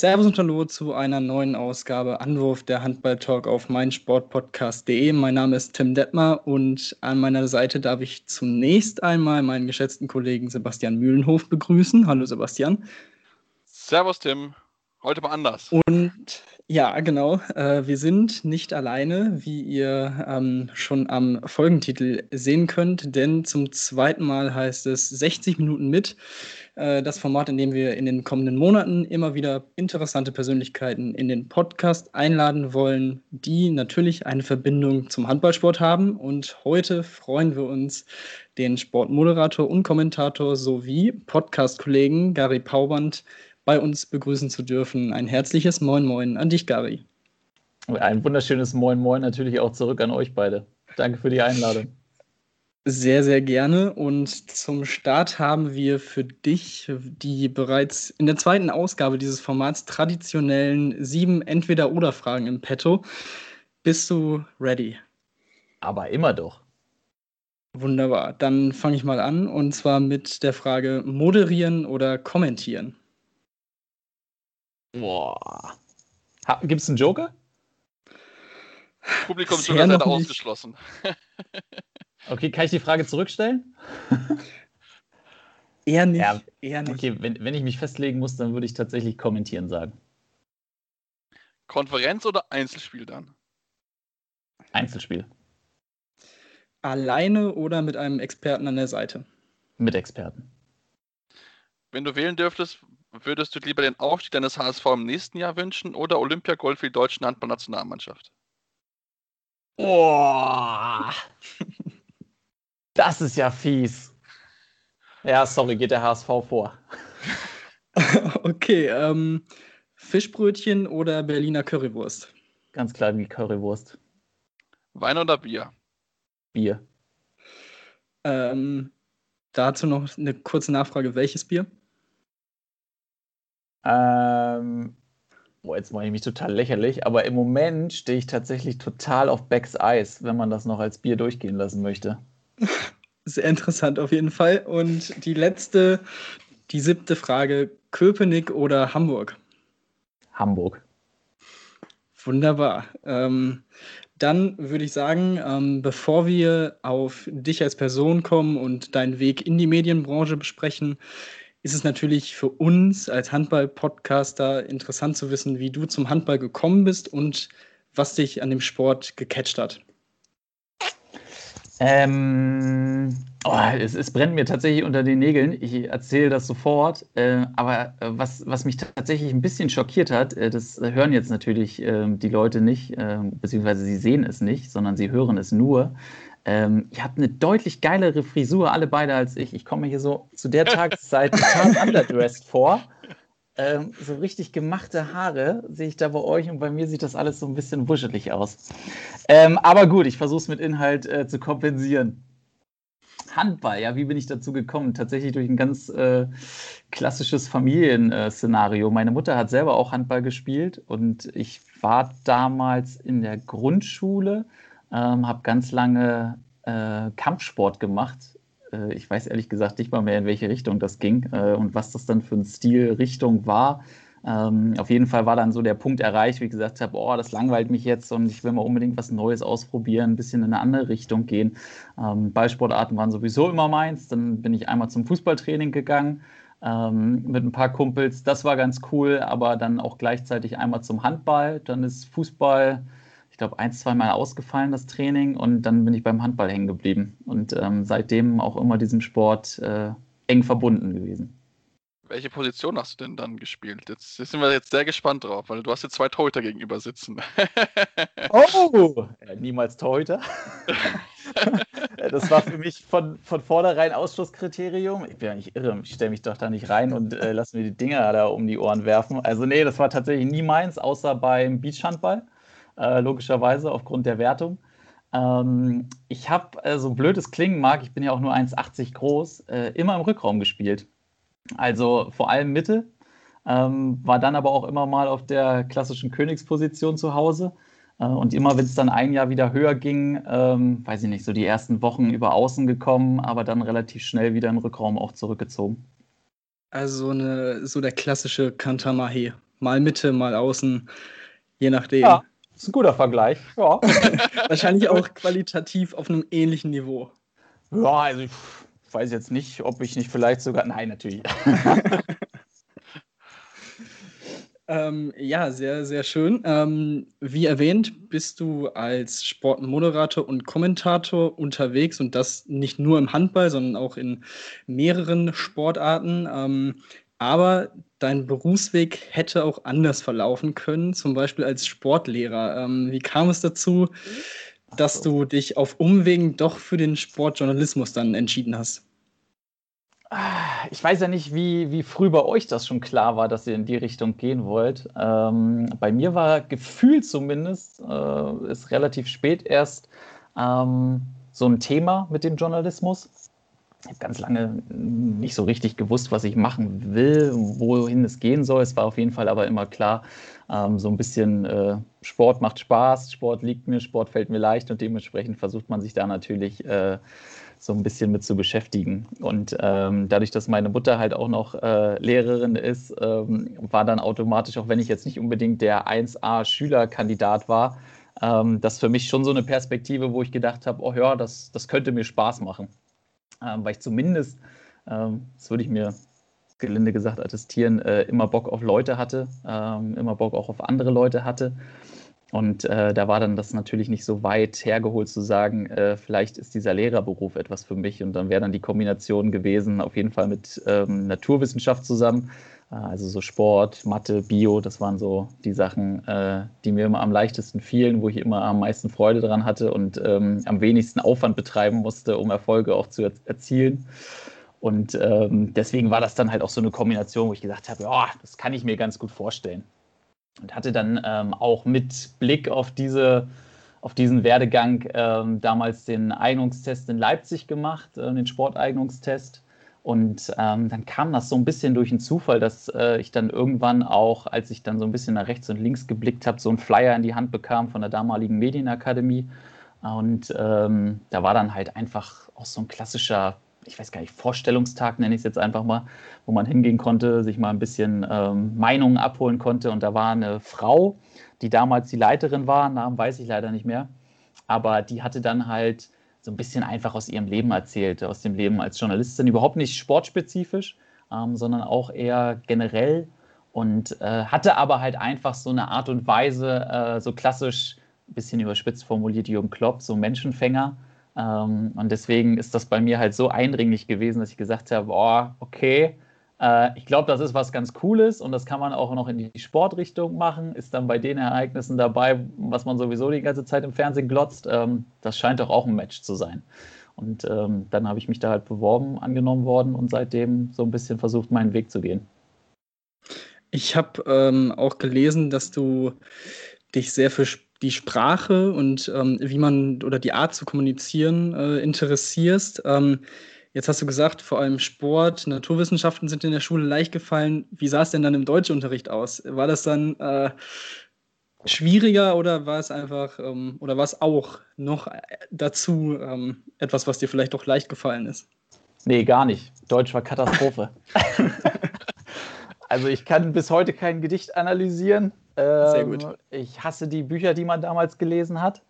Servus und Hallo zu einer neuen Ausgabe Anwurf der Handball-Talk auf meinsportpodcast.de. Mein Name ist Tim Detmer und an meiner Seite darf ich zunächst einmal meinen geschätzten Kollegen Sebastian Mühlenhof begrüßen. Hallo Sebastian. Servus Tim. Heute mal anders. Und ja, genau. Äh, wir sind nicht alleine, wie ihr ähm, schon am Folgentitel sehen könnt, denn zum zweiten Mal heißt es 60 Minuten mit. Äh, das Format, in dem wir in den kommenden Monaten immer wieder interessante Persönlichkeiten in den Podcast einladen wollen, die natürlich eine Verbindung zum Handballsport haben. Und heute freuen wir uns, den Sportmoderator und Kommentator sowie Podcast-Kollegen Gary Pauband bei uns begrüßen zu dürfen. Ein herzliches Moin Moin an dich, Gary. Ein wunderschönes Moin Moin natürlich auch zurück an euch beide. Danke für die Einladung. Sehr, sehr gerne. Und zum Start haben wir für dich die bereits in der zweiten Ausgabe dieses Formats traditionellen sieben Entweder-Oder-Fragen im Petto. Bist du ready? Aber immer doch. Wunderbar. Dann fange ich mal an und zwar mit der Frage: Moderieren oder kommentieren? Boah. Gibt es einen Joker? Publikum ist leider ausgeschlossen. okay, kann ich die Frage zurückstellen? eher nicht. Ja, eher nicht. Okay, wenn, wenn ich mich festlegen muss, dann würde ich tatsächlich kommentieren sagen. Konferenz oder Einzelspiel dann? Einzelspiel. Alleine oder mit einem Experten an der Seite? Mit Experten. Wenn du wählen dürftest, würdest du lieber den Aufstieg deines HSV im nächsten Jahr wünschen oder Olympiagold für die deutsche Handballnationalmannschaft? Boah. Das ist ja fies. Ja, sorry, geht der HSV vor. okay, ähm, Fischbrötchen oder Berliner Currywurst? Ganz klar die Currywurst. Wein oder Bier? Bier. Ähm, dazu noch eine kurze Nachfrage: Welches Bier? Ähm, boah, jetzt mache ich mich total lächerlich, aber im Moment stehe ich tatsächlich total auf Becks Eis, wenn man das noch als Bier durchgehen lassen möchte. Sehr interessant auf jeden Fall. Und die letzte, die siebte Frage: Köpenick oder Hamburg? Hamburg. Wunderbar. Ähm, dann würde ich sagen, ähm, bevor wir auf dich als Person kommen und deinen Weg in die Medienbranche besprechen, ist es natürlich für uns als Handball-Podcaster interessant zu wissen, wie du zum Handball gekommen bist und was dich an dem Sport gecatcht hat. Ähm, oh, es, es, brennt mir tatsächlich unter den Nägeln. Ich erzähle das sofort. Äh, aber äh, was, was mich tatsächlich ein bisschen schockiert hat, äh, das hören jetzt natürlich äh, die Leute nicht, ähm, beziehungsweise sie sehen es nicht, sondern sie hören es nur. Ähm, ihr habt eine deutlich geilere Frisur, alle beide als ich. Ich komme hier so zu der Tageszeit total underdressed vor. Ähm, so richtig gemachte Haare sehe ich da bei euch und bei mir sieht das alles so ein bisschen wuschelig aus. Ähm, aber gut, ich versuche es mit Inhalt äh, zu kompensieren. Handball, ja, wie bin ich dazu gekommen? Tatsächlich durch ein ganz äh, klassisches Familienszenario. Meine Mutter hat selber auch Handball gespielt und ich war damals in der Grundschule ähm, habe ganz lange äh, Kampfsport gemacht. Äh, ich weiß ehrlich gesagt nicht mal mehr, in welche Richtung das ging äh, und was das dann für ein Stilrichtung war. Ähm, auf jeden Fall war dann so der Punkt erreicht, wie ich gesagt habe, oh, das langweilt mich jetzt und ich will mal unbedingt was Neues ausprobieren, ein bisschen in eine andere Richtung gehen. Ähm, Ballsportarten waren sowieso immer meins. Dann bin ich einmal zum Fußballtraining gegangen ähm, mit ein paar Kumpels. Das war ganz cool, aber dann auch gleichzeitig einmal zum Handball. Dann ist Fußball glaube, ein, zwei Mal ausgefallen, das Training, und dann bin ich beim Handball hängen geblieben. Und ähm, seitdem auch immer diesem Sport äh, eng verbunden gewesen. Welche Position hast du denn dann gespielt? Jetzt, jetzt, sind wir jetzt sehr gespannt drauf, weil du hast jetzt zwei Torhüter gegenüber sitzen. oh! Niemals Torhüter. das war für mich von, von vornherein Ausschlusskriterium. Ich bin ja nicht irre, ich stelle mich doch da nicht rein und äh, lasse mir die Dinger da um die Ohren werfen. Also nee, das war tatsächlich nie meins, außer beim Beachhandball, äh, logischerweise aufgrund der Wertung. Ähm, ich habe, äh, so blöd es klingen mag, ich bin ja auch nur 1,80 groß, äh, immer im Rückraum gespielt. Also vor allem Mitte, ähm, war dann aber auch immer mal auf der klassischen Königsposition zu Hause. Äh, und immer, wenn es dann ein Jahr wieder höher ging, ähm, weiß ich nicht, so die ersten Wochen über Außen gekommen, aber dann relativ schnell wieder im Rückraum auch zurückgezogen. Also eine, so der klassische Kantamahe. Mal Mitte, mal Außen, je nachdem. Ja, ist ein guter Vergleich. Ja. Wahrscheinlich auch qualitativ auf einem ähnlichen Niveau. Ja, also ich weiß jetzt nicht, ob ich nicht vielleicht sogar. Nein, natürlich. ähm, ja, sehr, sehr schön. Ähm, wie erwähnt, bist du als Sportmoderator und Kommentator unterwegs und das nicht nur im Handball, sondern auch in mehreren Sportarten. Ähm, aber dein Berufsweg hätte auch anders verlaufen können, zum Beispiel als Sportlehrer. Ähm, wie kam es dazu? dass du dich auf Umwegen doch für den Sportjournalismus dann entschieden hast? Ich weiß ja nicht, wie, wie früh bei euch das schon klar war, dass ihr in die Richtung gehen wollt. Ähm, bei mir war gefühlt zumindest, äh, ist relativ spät erst ähm, so ein Thema mit dem Journalismus. Ich habe ganz lange nicht so richtig gewusst, was ich machen will, wohin es gehen soll. Es war auf jeden Fall aber immer klar, ähm, so ein bisschen äh, Sport macht Spaß, Sport liegt mir, Sport fällt mir leicht und dementsprechend versucht man sich da natürlich äh, so ein bisschen mit zu beschäftigen. Und ähm, dadurch, dass meine Mutter halt auch noch äh, Lehrerin ist, ähm, war dann automatisch, auch wenn ich jetzt nicht unbedingt der 1A-Schülerkandidat war, ähm, das für mich schon so eine Perspektive, wo ich gedacht habe, oh ja, das, das könnte mir Spaß machen. Ähm, weil ich zumindest, ähm, das würde ich mir gelinde gesagt attestieren, äh, immer Bock auf Leute hatte, ähm, immer Bock auch auf andere Leute hatte. Und äh, da war dann das natürlich nicht so weit hergeholt zu sagen, äh, vielleicht ist dieser Lehrerberuf etwas für mich. Und dann wäre dann die Kombination gewesen, auf jeden Fall mit ähm, Naturwissenschaft zusammen. Äh, also so Sport, Mathe, Bio, das waren so die Sachen, äh, die mir immer am leichtesten fielen, wo ich immer am meisten Freude dran hatte und ähm, am wenigsten Aufwand betreiben musste, um Erfolge auch zu er erzielen. Und ähm, deswegen war das dann halt auch so eine Kombination, wo ich gesagt habe, ja, das kann ich mir ganz gut vorstellen. Und hatte dann ähm, auch mit Blick auf, diese, auf diesen Werdegang ähm, damals den Eignungstest in Leipzig gemacht, äh, den Sporteignungstest. Und ähm, dann kam das so ein bisschen durch einen Zufall, dass äh, ich dann irgendwann auch, als ich dann so ein bisschen nach rechts und links geblickt habe, so einen Flyer in die Hand bekam von der damaligen Medienakademie. Und ähm, da war dann halt einfach auch so ein klassischer ich weiß gar nicht, Vorstellungstag nenne ich es jetzt einfach mal, wo man hingehen konnte, sich mal ein bisschen ähm, Meinungen abholen konnte. Und da war eine Frau, die damals die Leiterin war, Namen weiß ich leider nicht mehr, aber die hatte dann halt so ein bisschen einfach aus ihrem Leben erzählt, aus dem Leben als Journalistin, überhaupt nicht sportspezifisch, ähm, sondern auch eher generell. Und äh, hatte aber halt einfach so eine Art und Weise, äh, so klassisch, ein bisschen überspitzt formuliert, Jürgen Klopp, so Menschenfänger ähm, und deswegen ist das bei mir halt so eindringlich gewesen, dass ich gesagt habe, boah, okay, äh, ich glaube, das ist was ganz Cooles und das kann man auch noch in die Sportrichtung machen, ist dann bei den Ereignissen dabei, was man sowieso die ganze Zeit im Fernsehen glotzt. Ähm, das scheint doch auch ein Match zu sein. Und ähm, dann habe ich mich da halt beworben, angenommen worden und seitdem so ein bisschen versucht, meinen Weg zu gehen. Ich habe ähm, auch gelesen, dass du dich sehr für die Sprache und ähm, wie man oder die Art zu kommunizieren äh, interessierst. Ähm, jetzt hast du gesagt, vor allem Sport, Naturwissenschaften sind in der Schule leicht gefallen. Wie sah es denn dann im Deutschunterricht aus? War das dann äh, schwieriger oder war es einfach ähm, oder war es auch noch äh, dazu ähm, etwas, was dir vielleicht doch leicht gefallen ist? Nee, gar nicht. Deutsch war Katastrophe. also ich kann bis heute kein Gedicht analysieren. Sehr gut. Ähm, ich hasse die Bücher, die man damals gelesen hat.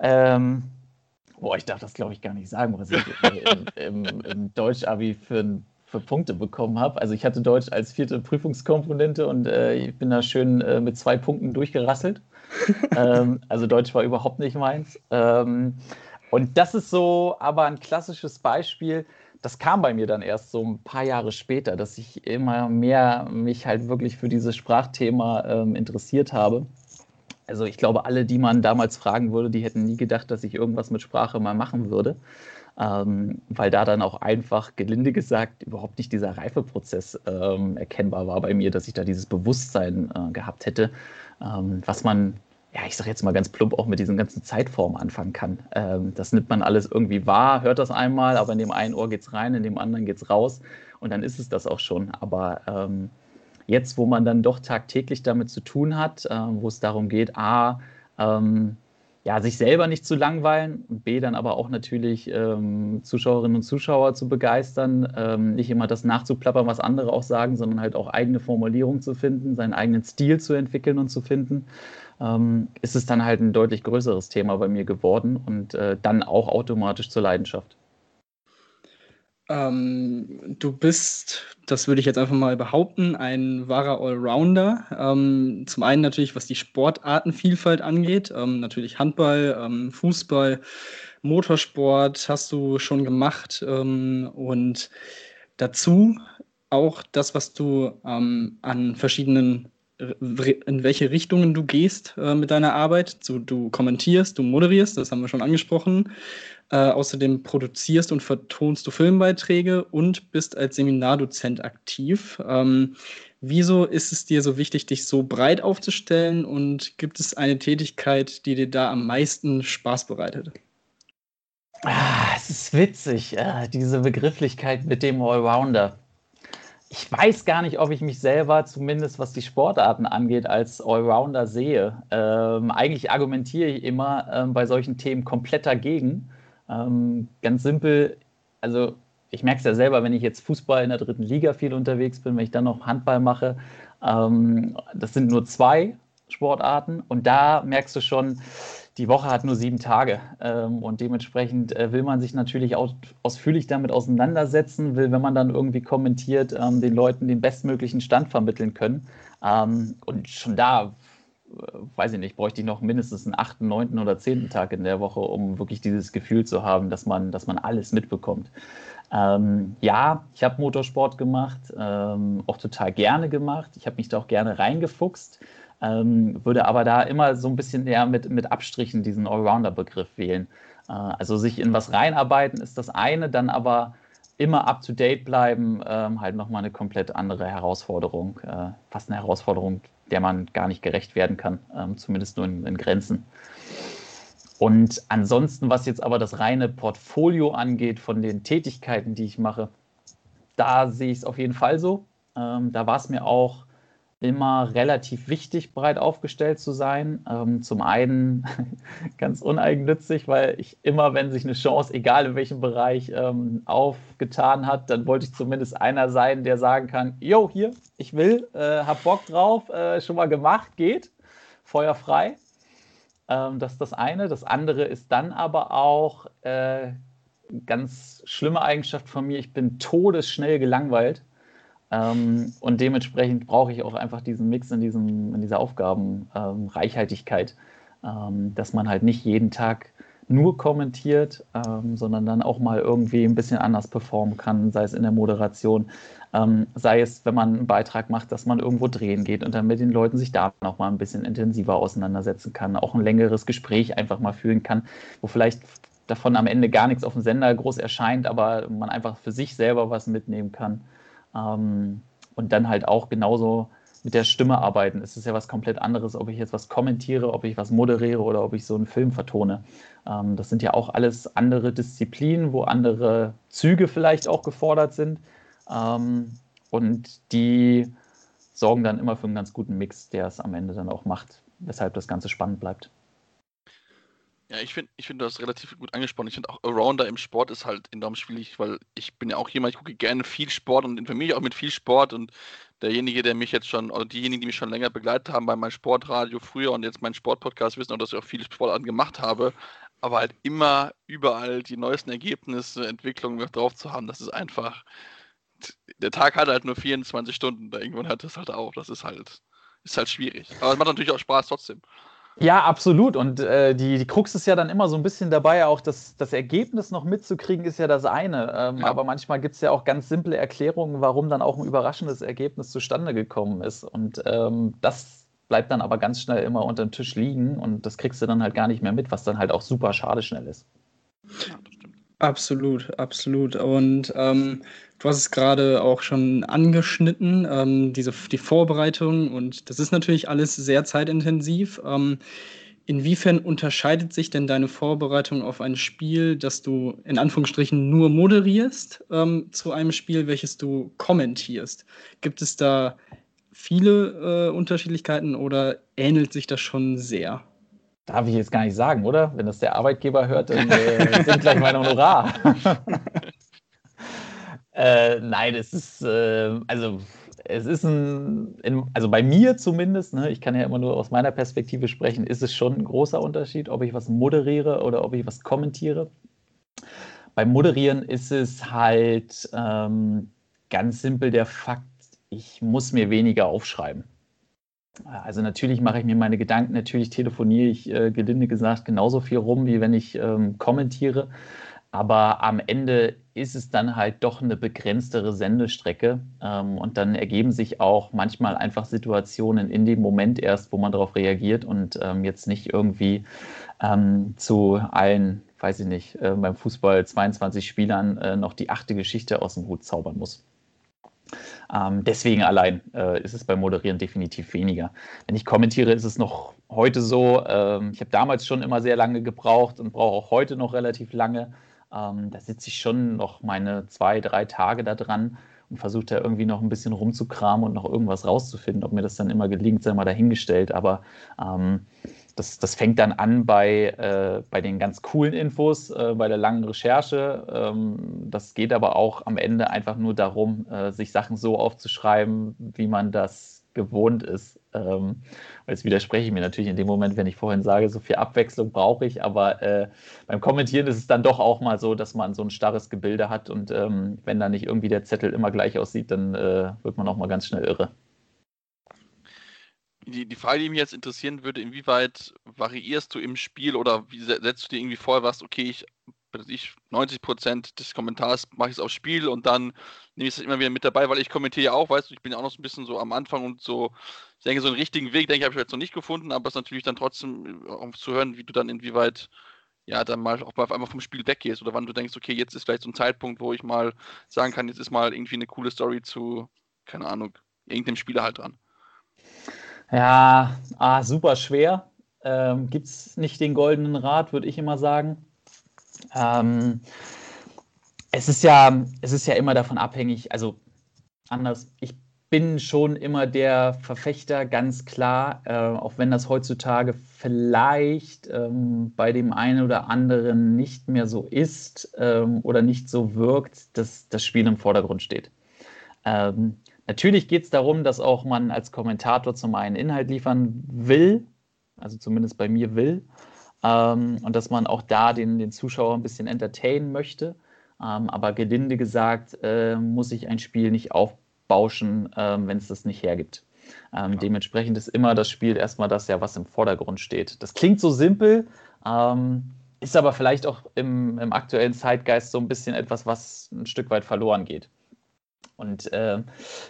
Ähm, boah, ich darf das, glaube ich, gar nicht sagen, was ich im, im, im Deutsch-Abi für ein für Punkte bekommen habe. Also ich hatte Deutsch als vierte Prüfungskomponente und äh, ich bin da schön äh, mit zwei Punkten durchgerasselt. ähm, also Deutsch war überhaupt nicht meins. Ähm, und das ist so aber ein klassisches Beispiel. Das kam bei mir dann erst so ein paar Jahre später, dass ich immer mehr mich halt wirklich für dieses Sprachthema ähm, interessiert habe. Also ich glaube, alle, die man damals fragen würde, die hätten nie gedacht, dass ich irgendwas mit Sprache mal machen würde ähm, weil da dann auch einfach, gelinde gesagt, überhaupt nicht dieser Reifeprozess ähm, erkennbar war bei mir, dass ich da dieses Bewusstsein äh, gehabt hätte, ähm, was man, ja, ich sage jetzt mal ganz plump, auch mit diesen ganzen Zeitformen anfangen kann. Ähm, das nimmt man alles irgendwie wahr, hört das einmal, aber in dem einen Ohr geht es rein, in dem anderen geht es raus und dann ist es das auch schon. Aber ähm, jetzt, wo man dann doch tagtäglich damit zu tun hat, äh, wo es darum geht, a, ähm, ja, sich selber nicht zu langweilen, B, dann aber auch natürlich ähm, Zuschauerinnen und Zuschauer zu begeistern, ähm, nicht immer das nachzuplappern, was andere auch sagen, sondern halt auch eigene Formulierungen zu finden, seinen eigenen Stil zu entwickeln und zu finden, ähm, ist es dann halt ein deutlich größeres Thema bei mir geworden und äh, dann auch automatisch zur Leidenschaft. Ähm, du bist, das würde ich jetzt einfach mal behaupten, ein wahrer Allrounder. Ähm, zum einen natürlich, was die Sportartenvielfalt angeht, ähm, natürlich Handball, ähm, Fußball, Motorsport hast du schon gemacht ähm, und dazu auch das, was du ähm, an verschiedenen in welche Richtungen du gehst äh, mit deiner Arbeit. So, du kommentierst, du moderierst, das haben wir schon angesprochen. Äh, außerdem produzierst und vertonst du Filmbeiträge und bist als Seminardozent aktiv. Ähm, wieso ist es dir so wichtig, dich so breit aufzustellen und gibt es eine Tätigkeit, die dir da am meisten Spaß bereitet? Ah, es ist witzig, äh, diese Begrifflichkeit mit dem Allrounder. Ich weiß gar nicht, ob ich mich selber, zumindest was die Sportarten angeht, als Allrounder sehe. Ähm, eigentlich argumentiere ich immer ähm, bei solchen Themen komplett dagegen ähm, ganz simpel, also ich merke es ja selber, wenn ich jetzt Fußball in der dritten Liga viel unterwegs bin, wenn ich dann noch Handball mache, ähm, das sind nur zwei Sportarten und da merkst du schon, die Woche hat nur sieben Tage ähm, und dementsprechend äh, will man sich natürlich auch ausführlich damit auseinandersetzen, will, wenn man dann irgendwie kommentiert, ähm, den Leuten den bestmöglichen Stand vermitteln können. Ähm, und schon da weiß ich nicht, bräuchte ich noch mindestens einen achten, neunten oder zehnten Tag in der Woche, um wirklich dieses Gefühl zu haben, dass man, dass man alles mitbekommt. Ähm, ja, ich habe Motorsport gemacht, ähm, auch total gerne gemacht. Ich habe mich da auch gerne reingefuchst, ähm, würde aber da immer so ein bisschen eher mit, mit Abstrichen diesen Allrounder-Begriff wählen. Äh, also sich in was reinarbeiten ist das eine, dann aber immer up to date bleiben, ähm, halt nochmal eine komplett andere Herausforderung. Äh, fast eine Herausforderung, der man gar nicht gerecht werden kann, ähm, zumindest nur in, in, Grenzen. Und ansonsten, was jetzt aber das reine Portfolio angeht von den Tätigkeiten, die ich mache, da sehe ich es auf jeden Fall so. Ähm, da war es mir auch immer relativ wichtig, breit aufgestellt zu sein. Ähm, zum einen ganz uneigennützig, weil ich immer, wenn sich eine Chance, egal in welchem Bereich, ähm, aufgetan hat, dann wollte ich zumindest einer sein, der sagen kann, jo, hier, ich will, äh, hab Bock drauf, äh, schon mal gemacht, geht, feuerfrei. Ähm, das ist das eine. Das andere ist dann aber auch äh, ganz schlimme Eigenschaft von mir, ich bin todesschnell gelangweilt. Ähm, und dementsprechend brauche ich auch einfach diesen Mix in, diesem, in dieser Aufgabenreichhaltigkeit, ähm, dass man halt nicht jeden Tag nur kommentiert, ähm, sondern dann auch mal irgendwie ein bisschen anders performen kann, sei es in der Moderation, ähm, sei es, wenn man einen Beitrag macht, dass man irgendwo drehen geht und dann mit den Leuten sich da noch mal ein bisschen intensiver auseinandersetzen kann, auch ein längeres Gespräch einfach mal führen kann, wo vielleicht davon am Ende gar nichts auf dem Sender groß erscheint, aber man einfach für sich selber was mitnehmen kann. Ähm, und dann halt auch genauso mit der Stimme arbeiten. Es ist ja was komplett anderes, ob ich jetzt was kommentiere, ob ich was moderiere oder ob ich so einen Film vertone. Ähm, das sind ja auch alles andere Disziplinen, wo andere Züge vielleicht auch gefordert sind. Ähm, und die sorgen dann immer für einen ganz guten Mix, der es am Ende dann auch macht, weshalb das Ganze spannend bleibt. Ja, ich finde, ich find, du hast relativ gut angesprochen. Ich finde auch Arounder im Sport ist halt enorm schwierig, weil ich bin ja auch jemand, ich gucke gerne viel Sport und informiere mich auch mit viel Sport und derjenige, der mich jetzt schon, oder diejenigen, die mich schon länger begleitet haben bei meinem Sportradio früher und jetzt meinen Sportpodcast wissen auch, dass ich auch viele Sportarten gemacht habe, aber halt immer überall die neuesten Ergebnisse, Entwicklungen drauf zu haben, das ist einfach, der Tag hat halt nur 24 Stunden, da irgendwann hört das halt auf. Das ist halt, ist halt schwierig. Aber es macht natürlich auch Spaß trotzdem. Ja, absolut. Und äh, die, die Krux ist ja dann immer so ein bisschen dabei, auch das, das Ergebnis noch mitzukriegen, ist ja das eine. Ähm, ja. Aber manchmal gibt es ja auch ganz simple Erklärungen, warum dann auch ein überraschendes Ergebnis zustande gekommen ist. Und ähm, das bleibt dann aber ganz schnell immer unter dem Tisch liegen und das kriegst du dann halt gar nicht mehr mit, was dann halt auch super schade schnell ist. Ja. Absolut, absolut. Und ähm, du hast es gerade auch schon angeschnitten, ähm, diese, die Vorbereitung und das ist natürlich alles sehr zeitintensiv. Ähm, inwiefern unterscheidet sich denn deine Vorbereitung auf ein Spiel, das du in Anführungsstrichen nur moderierst, ähm, zu einem Spiel, welches du kommentierst? Gibt es da viele äh, Unterschiedlichkeiten oder ähnelt sich das schon sehr? Darf ich jetzt gar nicht sagen, oder? Wenn das der Arbeitgeber hört, dann äh, sind gleich mein Honorar. äh, nein, es ist, äh, also es ist ein, in, also bei mir zumindest, ne, ich kann ja immer nur aus meiner Perspektive sprechen, ist es schon ein großer Unterschied, ob ich was moderiere oder ob ich was kommentiere. Beim Moderieren ist es halt ähm, ganz simpel der Fakt, ich muss mir weniger aufschreiben. Also natürlich mache ich mir meine Gedanken, natürlich telefoniere ich, äh, gelinde gesagt, genauso viel rum, wie wenn ich ähm, kommentiere. Aber am Ende ist es dann halt doch eine begrenztere Sendestrecke. Ähm, und dann ergeben sich auch manchmal einfach Situationen in dem Moment erst, wo man darauf reagiert und ähm, jetzt nicht irgendwie ähm, zu allen, weiß ich nicht, äh, beim Fußball 22 Spielern äh, noch die achte Geschichte aus dem Hut zaubern muss. Ähm, deswegen allein äh, ist es beim Moderieren definitiv weniger. Wenn ich kommentiere, ist es noch heute so. Ähm, ich habe damals schon immer sehr lange gebraucht und brauche auch heute noch relativ lange. Ähm, da sitze ich schon noch meine zwei, drei Tage da dran und versuche da irgendwie noch ein bisschen rumzukramen und noch irgendwas rauszufinden. Ob mir das dann immer gelingt, sei mal dahingestellt. Aber ähm, das, das fängt dann an bei, äh, bei den ganz coolen Infos, äh, bei der langen Recherche. Ähm, das geht aber auch am Ende einfach nur darum, äh, sich Sachen so aufzuschreiben, wie man das gewohnt ist. Ähm, jetzt widerspreche ich mir natürlich in dem Moment, wenn ich vorhin sage, so viel Abwechslung brauche ich, aber äh, beim Kommentieren ist es dann doch auch mal so, dass man so ein starres Gebilde hat und ähm, wenn da nicht irgendwie der Zettel immer gleich aussieht, dann äh, wird man auch mal ganz schnell irre die, die Frage, die mich jetzt interessieren würde, inwieweit variierst du im Spiel oder wie setzt du dir irgendwie vor, was, okay, ich, ich 90% des Kommentars mache ich aufs Spiel und dann nehme ich es immer wieder mit dabei, weil ich kommentiere ja auch, weißt du, ich bin ja auch noch so ein bisschen so am Anfang und so, ich denke, so einen richtigen Weg, denke ich, habe ich jetzt noch nicht gefunden, aber es ist natürlich dann trotzdem um zu hören, wie du dann inwieweit ja, dann mal auch mal einfach vom Spiel weggehst oder wann du denkst, okay, jetzt ist vielleicht so ein Zeitpunkt, wo ich mal sagen kann, jetzt ist mal irgendwie eine coole Story zu, keine Ahnung, irgendeinem Spieler halt dran. Ja, ah, super schwer. Ähm, Gibt es nicht den goldenen Rat, würde ich immer sagen. Ähm, es, ist ja, es ist ja immer davon abhängig, also anders, ich bin schon immer der Verfechter, ganz klar, äh, auch wenn das heutzutage vielleicht ähm, bei dem einen oder anderen nicht mehr so ist ähm, oder nicht so wirkt, dass das Spiel im Vordergrund steht. Ähm, Natürlich geht es darum, dass auch man als Kommentator zum einen Inhalt liefern will, also zumindest bei mir will, ähm, und dass man auch da den, den Zuschauer ein bisschen entertainen möchte. Ähm, aber gelinde gesagt, äh, muss ich ein Spiel nicht aufbauschen, äh, wenn es das nicht hergibt. Ähm, dementsprechend ist immer das Spiel erstmal das ja, was im Vordergrund steht. Das klingt so simpel, ähm, ist aber vielleicht auch im, im aktuellen Zeitgeist so ein bisschen etwas, was ein Stück weit verloren geht. Und äh,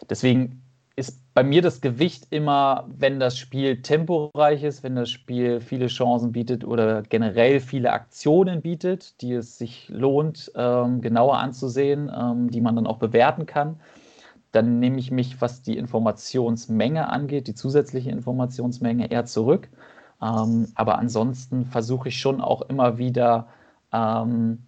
deswegen ist bei mir das Gewicht immer, wenn das Spiel temporeich ist, wenn das Spiel viele Chancen bietet oder generell viele Aktionen bietet, die es sich lohnt, ähm, genauer anzusehen, ähm, die man dann auch bewerten kann. Dann nehme ich mich, was die Informationsmenge angeht, die zusätzliche Informationsmenge eher zurück. Ähm, aber ansonsten versuche ich schon auch immer wieder ähm,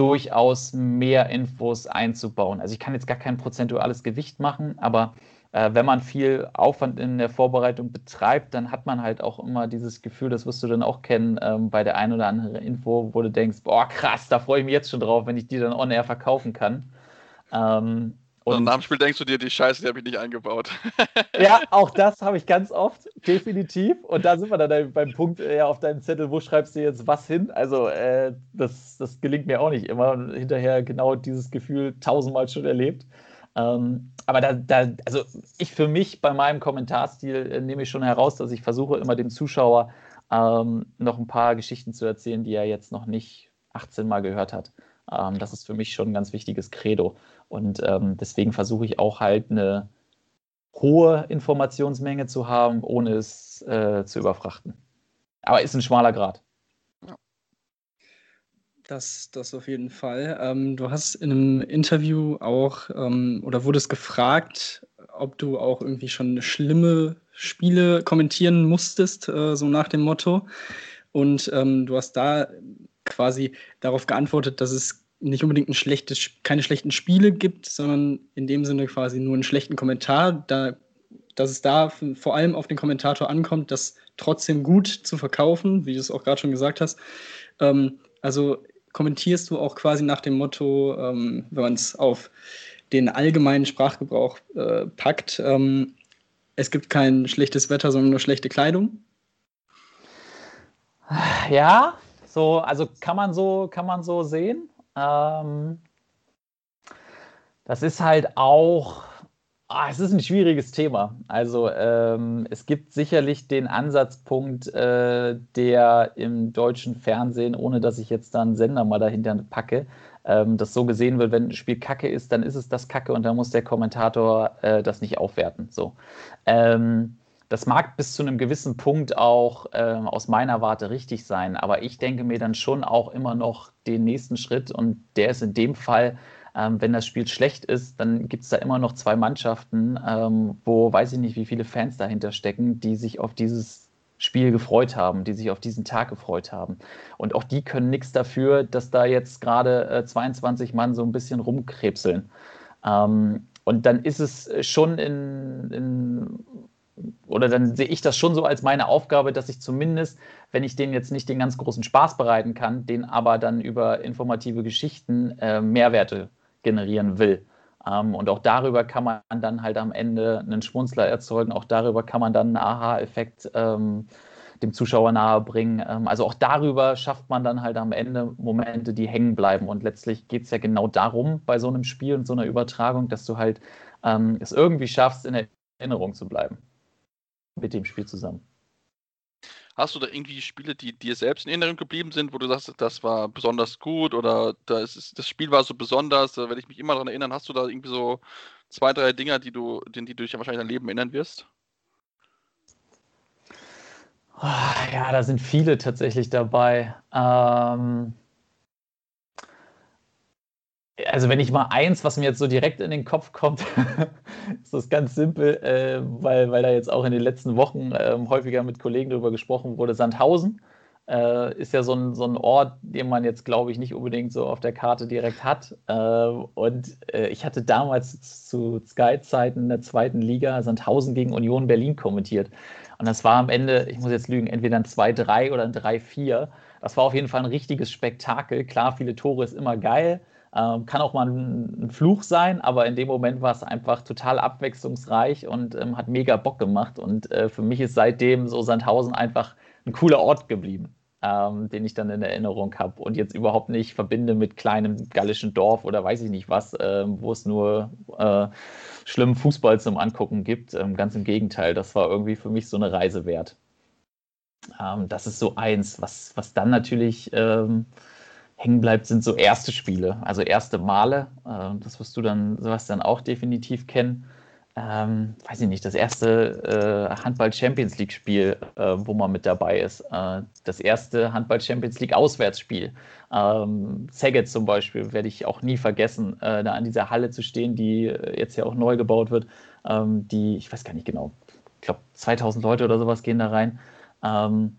durchaus mehr Infos einzubauen. Also ich kann jetzt gar kein prozentuales Gewicht machen, aber äh, wenn man viel Aufwand in der Vorbereitung betreibt, dann hat man halt auch immer dieses Gefühl, das wirst du dann auch kennen, ähm, bei der ein oder anderen Info, wo du denkst, boah, krass, da freue ich mich jetzt schon drauf, wenn ich die dann on-air verkaufen kann. Ähm, Und nach dem Spiel denkst du dir, die Scheiße, die habe ich nicht eingebaut. ja, auch das habe ich ganz oft, definitiv. Und da sind wir dann beim Punkt äh, ja, auf deinem Zettel, wo schreibst du jetzt was hin? Also, äh, das, das gelingt mir auch nicht immer. Und hinterher genau dieses Gefühl tausendmal schon erlebt. Ähm, aber da, da, also ich für mich bei meinem Kommentarstil äh, nehme ich schon heraus, dass ich versuche, immer dem Zuschauer ähm, noch ein paar Geschichten zu erzählen, die er jetzt noch nicht 18 Mal gehört hat. Ähm, das ist für mich schon ein ganz wichtiges Credo. Und ähm, deswegen versuche ich auch halt eine hohe Informationsmenge zu haben, ohne es äh, zu überfrachten. Aber ist ein schmaler Grad. Das, das auf jeden Fall. Ähm, du hast in einem Interview auch ähm, oder wurdest gefragt, ob du auch irgendwie schon schlimme Spiele kommentieren musstest, äh, so nach dem Motto. Und ähm, du hast da quasi darauf geantwortet, dass es nicht unbedingt ein schlechtes, keine schlechten Spiele gibt, sondern in dem Sinne quasi nur einen schlechten Kommentar, da, dass es da vor allem auf den Kommentator ankommt, das trotzdem gut zu verkaufen, wie du es auch gerade schon gesagt hast. Ähm, also kommentierst du auch quasi nach dem Motto, ähm, wenn man es auf den allgemeinen Sprachgebrauch äh, packt, ähm, es gibt kein schlechtes Wetter, sondern nur schlechte Kleidung? Ja, so, also kann man so, kann man so sehen. Ähm, das ist halt auch Ah, es ist ein schwieriges Thema. Also ähm, es gibt sicherlich den Ansatzpunkt, äh, der im deutschen Fernsehen, ohne dass ich jetzt da einen Sender mal dahinter packe, ähm, das so gesehen wird, wenn ein Spiel Kacke ist, dann ist es das Kacke und dann muss der Kommentator äh, das nicht aufwerten. So. Ähm, das mag bis zu einem gewissen Punkt auch äh, aus meiner Warte richtig sein, aber ich denke mir dann schon auch immer noch den nächsten Schritt und der ist in dem Fall, ähm, wenn das Spiel schlecht ist, dann gibt es da immer noch zwei Mannschaften, ähm, wo weiß ich nicht, wie viele Fans dahinter stecken, die sich auf dieses Spiel gefreut haben, die sich auf diesen Tag gefreut haben. Und auch die können nichts dafür, dass da jetzt gerade äh, 22 Mann so ein bisschen rumkrebseln. Ähm, und dann ist es schon in, in oder dann sehe ich das schon so als meine Aufgabe, dass ich zumindest, wenn ich denen jetzt nicht den ganz großen Spaß bereiten kann, den aber dann über informative Geschichten äh, Mehrwerte generieren will. Ähm, und auch darüber kann man dann halt am Ende einen Schmunzler erzeugen, auch darüber kann man dann einen Aha-Effekt ähm, dem Zuschauer nahebringen. Ähm, also auch darüber schafft man dann halt am Ende Momente, die hängen bleiben. Und letztlich geht es ja genau darum bei so einem Spiel und so einer Übertragung, dass du halt ähm, es irgendwie schaffst, in Erinnerung zu bleiben mit dem Spiel zusammen. Hast du da irgendwie Spiele, die dir selbst in Erinnerung geblieben sind, wo du sagst, das war besonders gut oder das, das Spiel war so besonders, da werde ich mich immer daran erinnern. Hast du da irgendwie so zwei, drei Dinger, die du, die, die du dich wahrscheinlich dein Leben erinnern wirst? Ah, ja, da sind viele tatsächlich dabei. Ähm, also wenn ich mal eins, was mir jetzt so direkt in den Kopf kommt, ist das ganz simpel, äh, weil, weil da jetzt auch in den letzten Wochen äh, häufiger mit Kollegen darüber gesprochen wurde. Sandhausen äh, ist ja so ein, so ein Ort, den man jetzt, glaube ich, nicht unbedingt so auf der Karte direkt hat. Äh, und äh, ich hatte damals zu Sky-Zeiten in der zweiten Liga Sandhausen gegen Union Berlin kommentiert. Und das war am Ende, ich muss jetzt lügen, entweder ein 2-3 oder ein 3-4. Das war auf jeden Fall ein richtiges Spektakel. Klar, viele Tore ist immer geil. Ähm, kann auch mal ein, ein, Fluch sein, aber in dem Moment war es einfach total abwechslungsreich und ähm, hat mega Bock gemacht. Und äh, für mich ist seitdem so Sandhausen einfach ein cooler Ort geblieben, ähm, den ich dann in Erinnerung habe und jetzt überhaupt nicht verbinde mit kleinem gallischen Dorf oder weiß ich nicht was, äh, wo es nur äh, schlimmen Fußball zum Angucken gibt. Ähm, ganz im Gegenteil, das war irgendwie für mich so eine Reise wert. Ähm, das ist so eins, was, was dann natürlich ähm, hängen bleibt, sind so erste Spiele, also erste Male. Äh, das wirst du dann, Sebastian, auch definitiv kennen. Ähm, weiß ich nicht, das erste äh, Handball-Champions League-Spiel, äh, wo man mit dabei ist. Äh, das erste Handball-Champions League-Auswärtsspiel. Ähm, Saget zum Beispiel werde ich auch nie vergessen, äh, da an dieser Halle zu stehen, die jetzt ja auch neu gebaut wird. Ähm, die, ich weiß gar nicht genau, ich glaube 2000 Leute oder sowas gehen da rein. Ähm,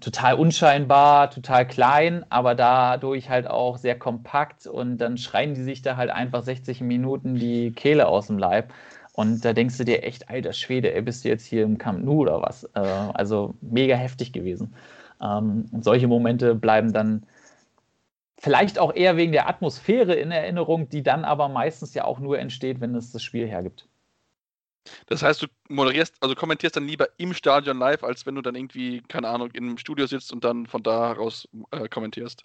total unscheinbar, total klein, aber dadurch halt auch sehr kompakt und dann schreien die sich da halt einfach 60 Minuten die Kehle aus dem Leib. Und da denkst du dir echt, alter Schwede, ey, bist du jetzt hier im Camp Nou oder was? Äh, also mega heftig gewesen. Ähm, und solche Momente bleiben dann vielleicht auch eher wegen der Atmosphäre in Erinnerung, die dann aber meistens ja auch nur entsteht, wenn es das Spiel hergibt. Das heißt, du moderierst, also kommentierst dann lieber im Stadion live, als wenn du dann irgendwie, keine Ahnung, im Studio sitzt und dann von da heraus äh, kommentierst.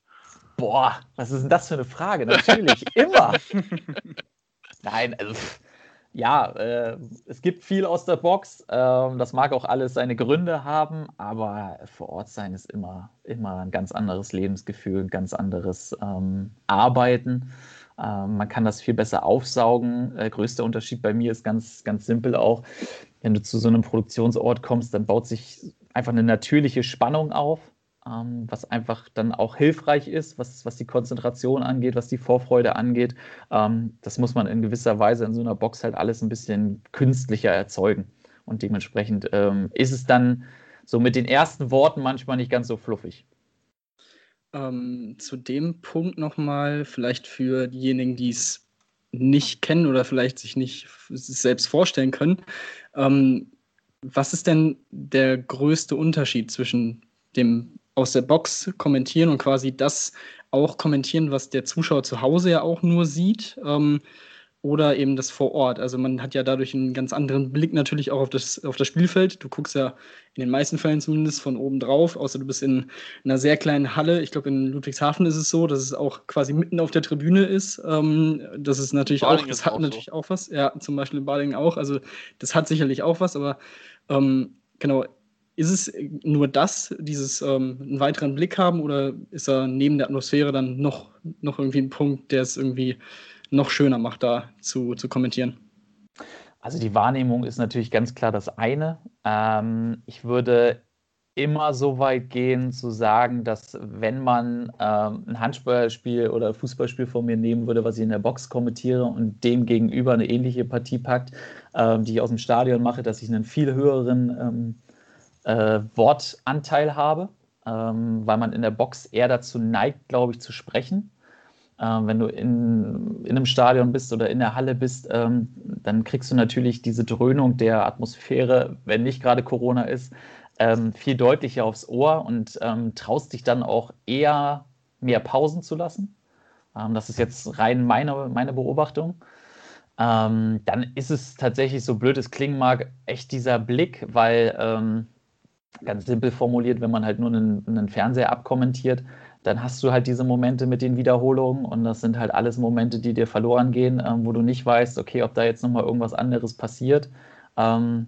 Boah, was ist denn das für eine Frage? Natürlich, immer. Nein, also ja, äh, es gibt viel aus der Box. Äh, das mag auch alles seine Gründe haben, aber vor Ort sein ist immer, immer ein ganz anderes Lebensgefühl, ein ganz anderes ähm, Arbeiten. Äh, man kann das viel besser aufsaugen. Äh, größter Unterschied bei mir ist ganz, ganz simpel auch, wenn du zu so einem Produktionsort kommst, dann baut sich einfach eine natürliche Spannung auf ähm, was einfach dann auch hilfreich ist, was, was die Konzentration angeht, was die Vorfreude angeht. Ähm, das muss man in gewisser Weise in so einer Box halt alles ein bisschen künstlicher erzeugen. Und dementsprechend ähm, ist es dann so mit den ersten Worten manchmal nicht ganz so fluffig. Ähm, zu dem Punkt nochmal, vielleicht für diejenigen, die es nicht kennen oder vielleicht sich nicht selbst vorstellen können. Ähm, was ist denn der größte Unterschied zwischen dem aus der Box kommentieren und quasi das auch kommentieren, was der Zuschauer zu Hause ja auch nur sieht. Ähm, oder eben das vor Ort. Also man hat ja dadurch einen ganz anderen Blick natürlich auch auf das, auf das Spielfeld. Du guckst ja in den meisten Fällen zumindest von oben drauf, außer du bist in einer sehr kleinen Halle. Ich glaube, in Ludwigshafen ist es so, dass es auch quasi mitten auf der Tribüne ist. Ähm, das ist natürlich auch, das hat auch natürlich so. auch was. Ja, zum Beispiel in Balingen auch. Also das hat sicherlich auch was, aber ähm, genau, ist es nur das, dieses ähm, einen weiteren Blick haben, oder ist da neben der Atmosphäre dann noch, noch irgendwie ein Punkt, der es irgendwie noch schöner macht, da zu, zu kommentieren? Also die Wahrnehmung ist natürlich ganz klar das eine. Ähm, ich würde immer so weit gehen zu sagen, dass wenn man ähm, ein Handballspiel oder Fußballspiel von mir nehmen würde, was ich in der Box kommentiere und dem gegenüber eine ähnliche Partie packt, ähm, die ich aus dem Stadion mache, dass ich einen viel höheren ähm, äh, Wortanteil habe, ähm, weil man in der Box eher dazu neigt, glaube ich, zu sprechen. Ähm, wenn du in, in einem Stadion bist oder in der Halle bist, ähm, dann kriegst du natürlich diese Dröhnung der Atmosphäre, wenn nicht gerade Corona ist, ähm, viel deutlicher aufs Ohr und ähm, traust dich dann auch eher mehr Pausen zu lassen. Ähm, das ist jetzt rein meine, meine Beobachtung. dann ist es tatsächlich, so blöd es klingen mag, echt dieser Blick, weil ganz simpel formuliert, wenn man halt nur einen, einen Fernseher abkommentiert, dann hast du halt diese Momente mit den Wiederholungen und das sind halt alles Momente, die dir verloren gehen, ähm, wo du nicht weißt, okay, ob da jetzt nochmal irgendwas anderes passiert. Ähm,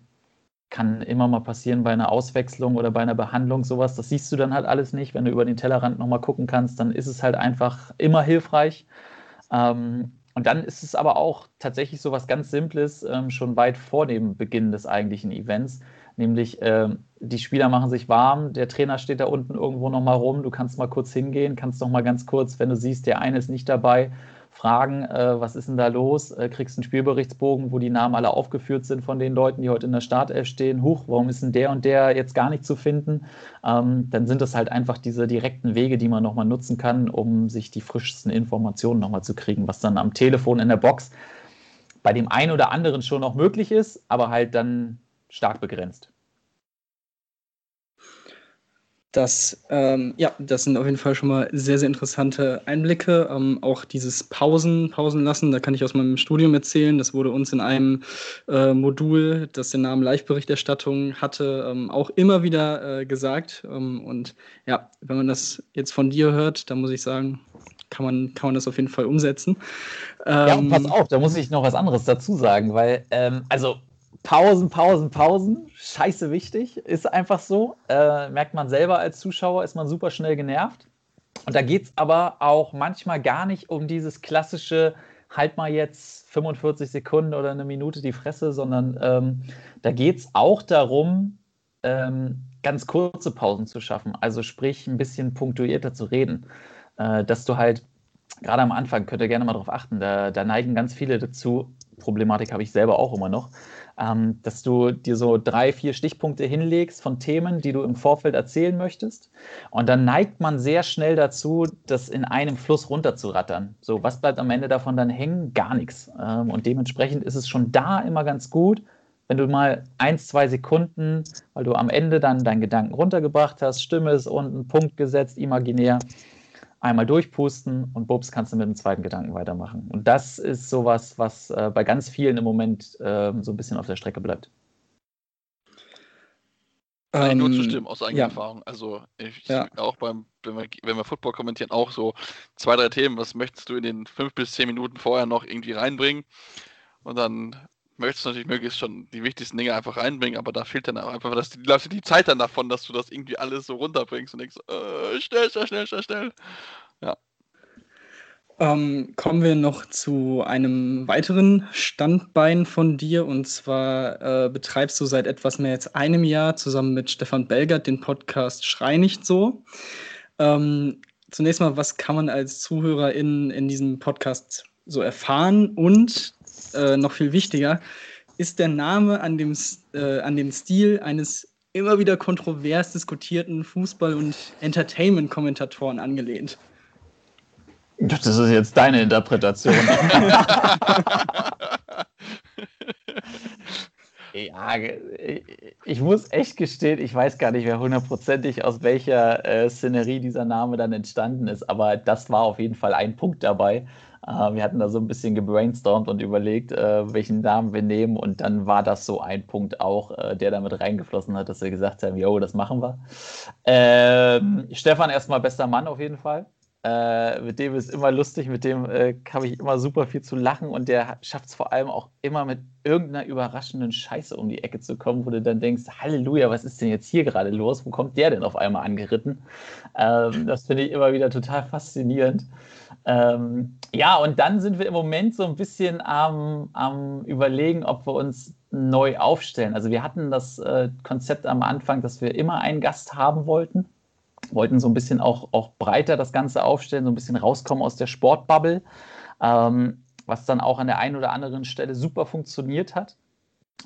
kann immer mal passieren bei einer Auswechslung oder bei einer Behandlung, sowas. Das siehst du dann halt alles nicht. Wenn du über den Tellerrand nochmal gucken kannst, dann ist es halt einfach immer hilfreich. Ähm, und dann ist es aber auch tatsächlich so was ganz Simples, ähm, schon weit vor dem Beginn des eigentlichen Events Nämlich äh, die Spieler machen sich warm, der Trainer steht da unten irgendwo nochmal rum, du kannst mal kurz hingehen, kannst noch mal ganz kurz, wenn du siehst, der eine ist nicht dabei, fragen, äh, was ist denn da los, äh, kriegst einen Spielberichtsbogen, wo die Namen alle aufgeführt sind von den Leuten, die heute in der Startelf stehen. Huch, warum ist denn der und der jetzt gar nicht zu finden? Ähm, dann sind das halt einfach diese direkten Wege, die man nochmal nutzen kann, um sich die frischsten Informationen nochmal zu kriegen, was dann am Telefon in der Box bei dem einen oder anderen schon noch möglich ist, aber halt dann stark begrenzt. Das, ähm, ja, das sind auf jeden Fall schon mal sehr, sehr interessante Einblicke. Ähm, auch dieses Pausen, Pausen lassen, da kann ich aus meinem Studium erzählen. Das wurde uns in einem äh, Modul, das den Namen Live-Berichterstattung hatte, ähm, auch immer wieder äh, gesagt. Ähm, und ja, wenn man das jetzt von dir hört, dann muss ich sagen, kann man, kann man das auf jeden Fall umsetzen. ja, und pass ähm, auf, da muss ich noch was anderes dazu sagen, weil, ähm, also Pausen, Pausen, Pausen. Scheiße wichtig. Ist einfach so. Äh, merkt man selber als Zuschauer, ist man super schnell genervt. Und da geht es aber auch manchmal gar nicht um dieses klassische, halt mal jetzt 45 Sekunden oder eine Minute die Fresse, sondern ähm, da geht es auch darum, ähm, ganz kurze Pausen zu schaffen. Also sprich, ein bisschen punktuierter zu reden. Äh, dass du halt, gerade am Anfang, könnt ihr gerne mal darauf achten, da, da neigen ganz viele dazu, Problematik habe ich selber auch immer noch, ähm, dass du dir so drei, vier Stichpunkte hinlegst von Themen, die du im Vorfeld erzählen möchtest. Und dann neigt man sehr schnell dazu, das in einem Fluss runterzurattern. So, was bleibt am Ende davon dann hängen? Gar nichts. Ähm, und dementsprechend ist es schon da immer ganz gut, wenn du mal ein, zwei Sekunden, weil du am Ende dann deinen Gedanken runtergebracht hast, Stimme ist unten, Punkt gesetzt, imaginär, einmal durchpusten und bubs, kannst du mit dem zweiten Gedanken weitermachen. Und das ist sowas, was äh, bei ganz vielen im Moment äh, so ein bisschen auf der Strecke bleibt. Kann ich nur ähm, zustimmen aus eigener ja. Erfahrung. Also ich ja. auch beim, wenn wir, wenn wir Football kommentieren, auch so zwei, drei Themen, was möchtest du in den fünf bis zehn Minuten vorher noch irgendwie reinbringen? Und dann möchtest du natürlich möglichst schon die wichtigsten Dinge einfach reinbringen, aber da fehlt dann einfach das, die, die Zeit dann davon, dass du das irgendwie alles so runterbringst und denkst, äh, schnell, schnell, schnell, schnell, schnell. Ja. Ähm, kommen wir noch zu einem weiteren Standbein von dir und zwar äh, betreibst du seit etwas mehr als einem Jahr zusammen mit Stefan Belgert den Podcast Schrei nicht so. Ähm, zunächst mal, was kann man als Zuhörer in, in diesem Podcast so erfahren und äh, noch viel wichtiger, ist der Name an dem, äh, an dem Stil eines immer wieder kontrovers diskutierten Fußball- und Entertainment-Kommentatoren angelehnt. Das ist jetzt deine Interpretation. ja, ich muss echt gestehen, ich weiß gar nicht mehr hundertprozentig, aus welcher äh, Szenerie dieser Name dann entstanden ist, aber das war auf jeden Fall ein Punkt dabei. Äh, wir hatten da so ein bisschen gebrainstormt und überlegt, äh, welchen Namen wir nehmen und dann war das so ein Punkt auch, äh, der damit reingeflossen hat, dass wir gesagt haben, jo, das machen wir. Ähm, Stefan erstmal bester Mann auf jeden Fall. Äh, mit dem ist immer lustig, mit dem äh, habe ich immer super viel zu lachen und der schafft es vor allem auch immer mit irgendeiner überraschenden Scheiße um die Ecke zu kommen, wo du dann denkst, Halleluja, was ist denn jetzt hier gerade los? Wo kommt der denn auf einmal angeritten? Ähm, das finde ich immer wieder total faszinierend. Ähm, ja, und dann sind wir im Moment so ein bisschen am, am Überlegen, ob wir uns neu aufstellen. Also wir hatten das äh, Konzept am Anfang, dass wir immer einen Gast haben wollten wollten so ein bisschen auch, auch breiter das Ganze aufstellen, so ein bisschen rauskommen aus der Sportbubble, ähm, was dann auch an der einen oder anderen Stelle super funktioniert hat.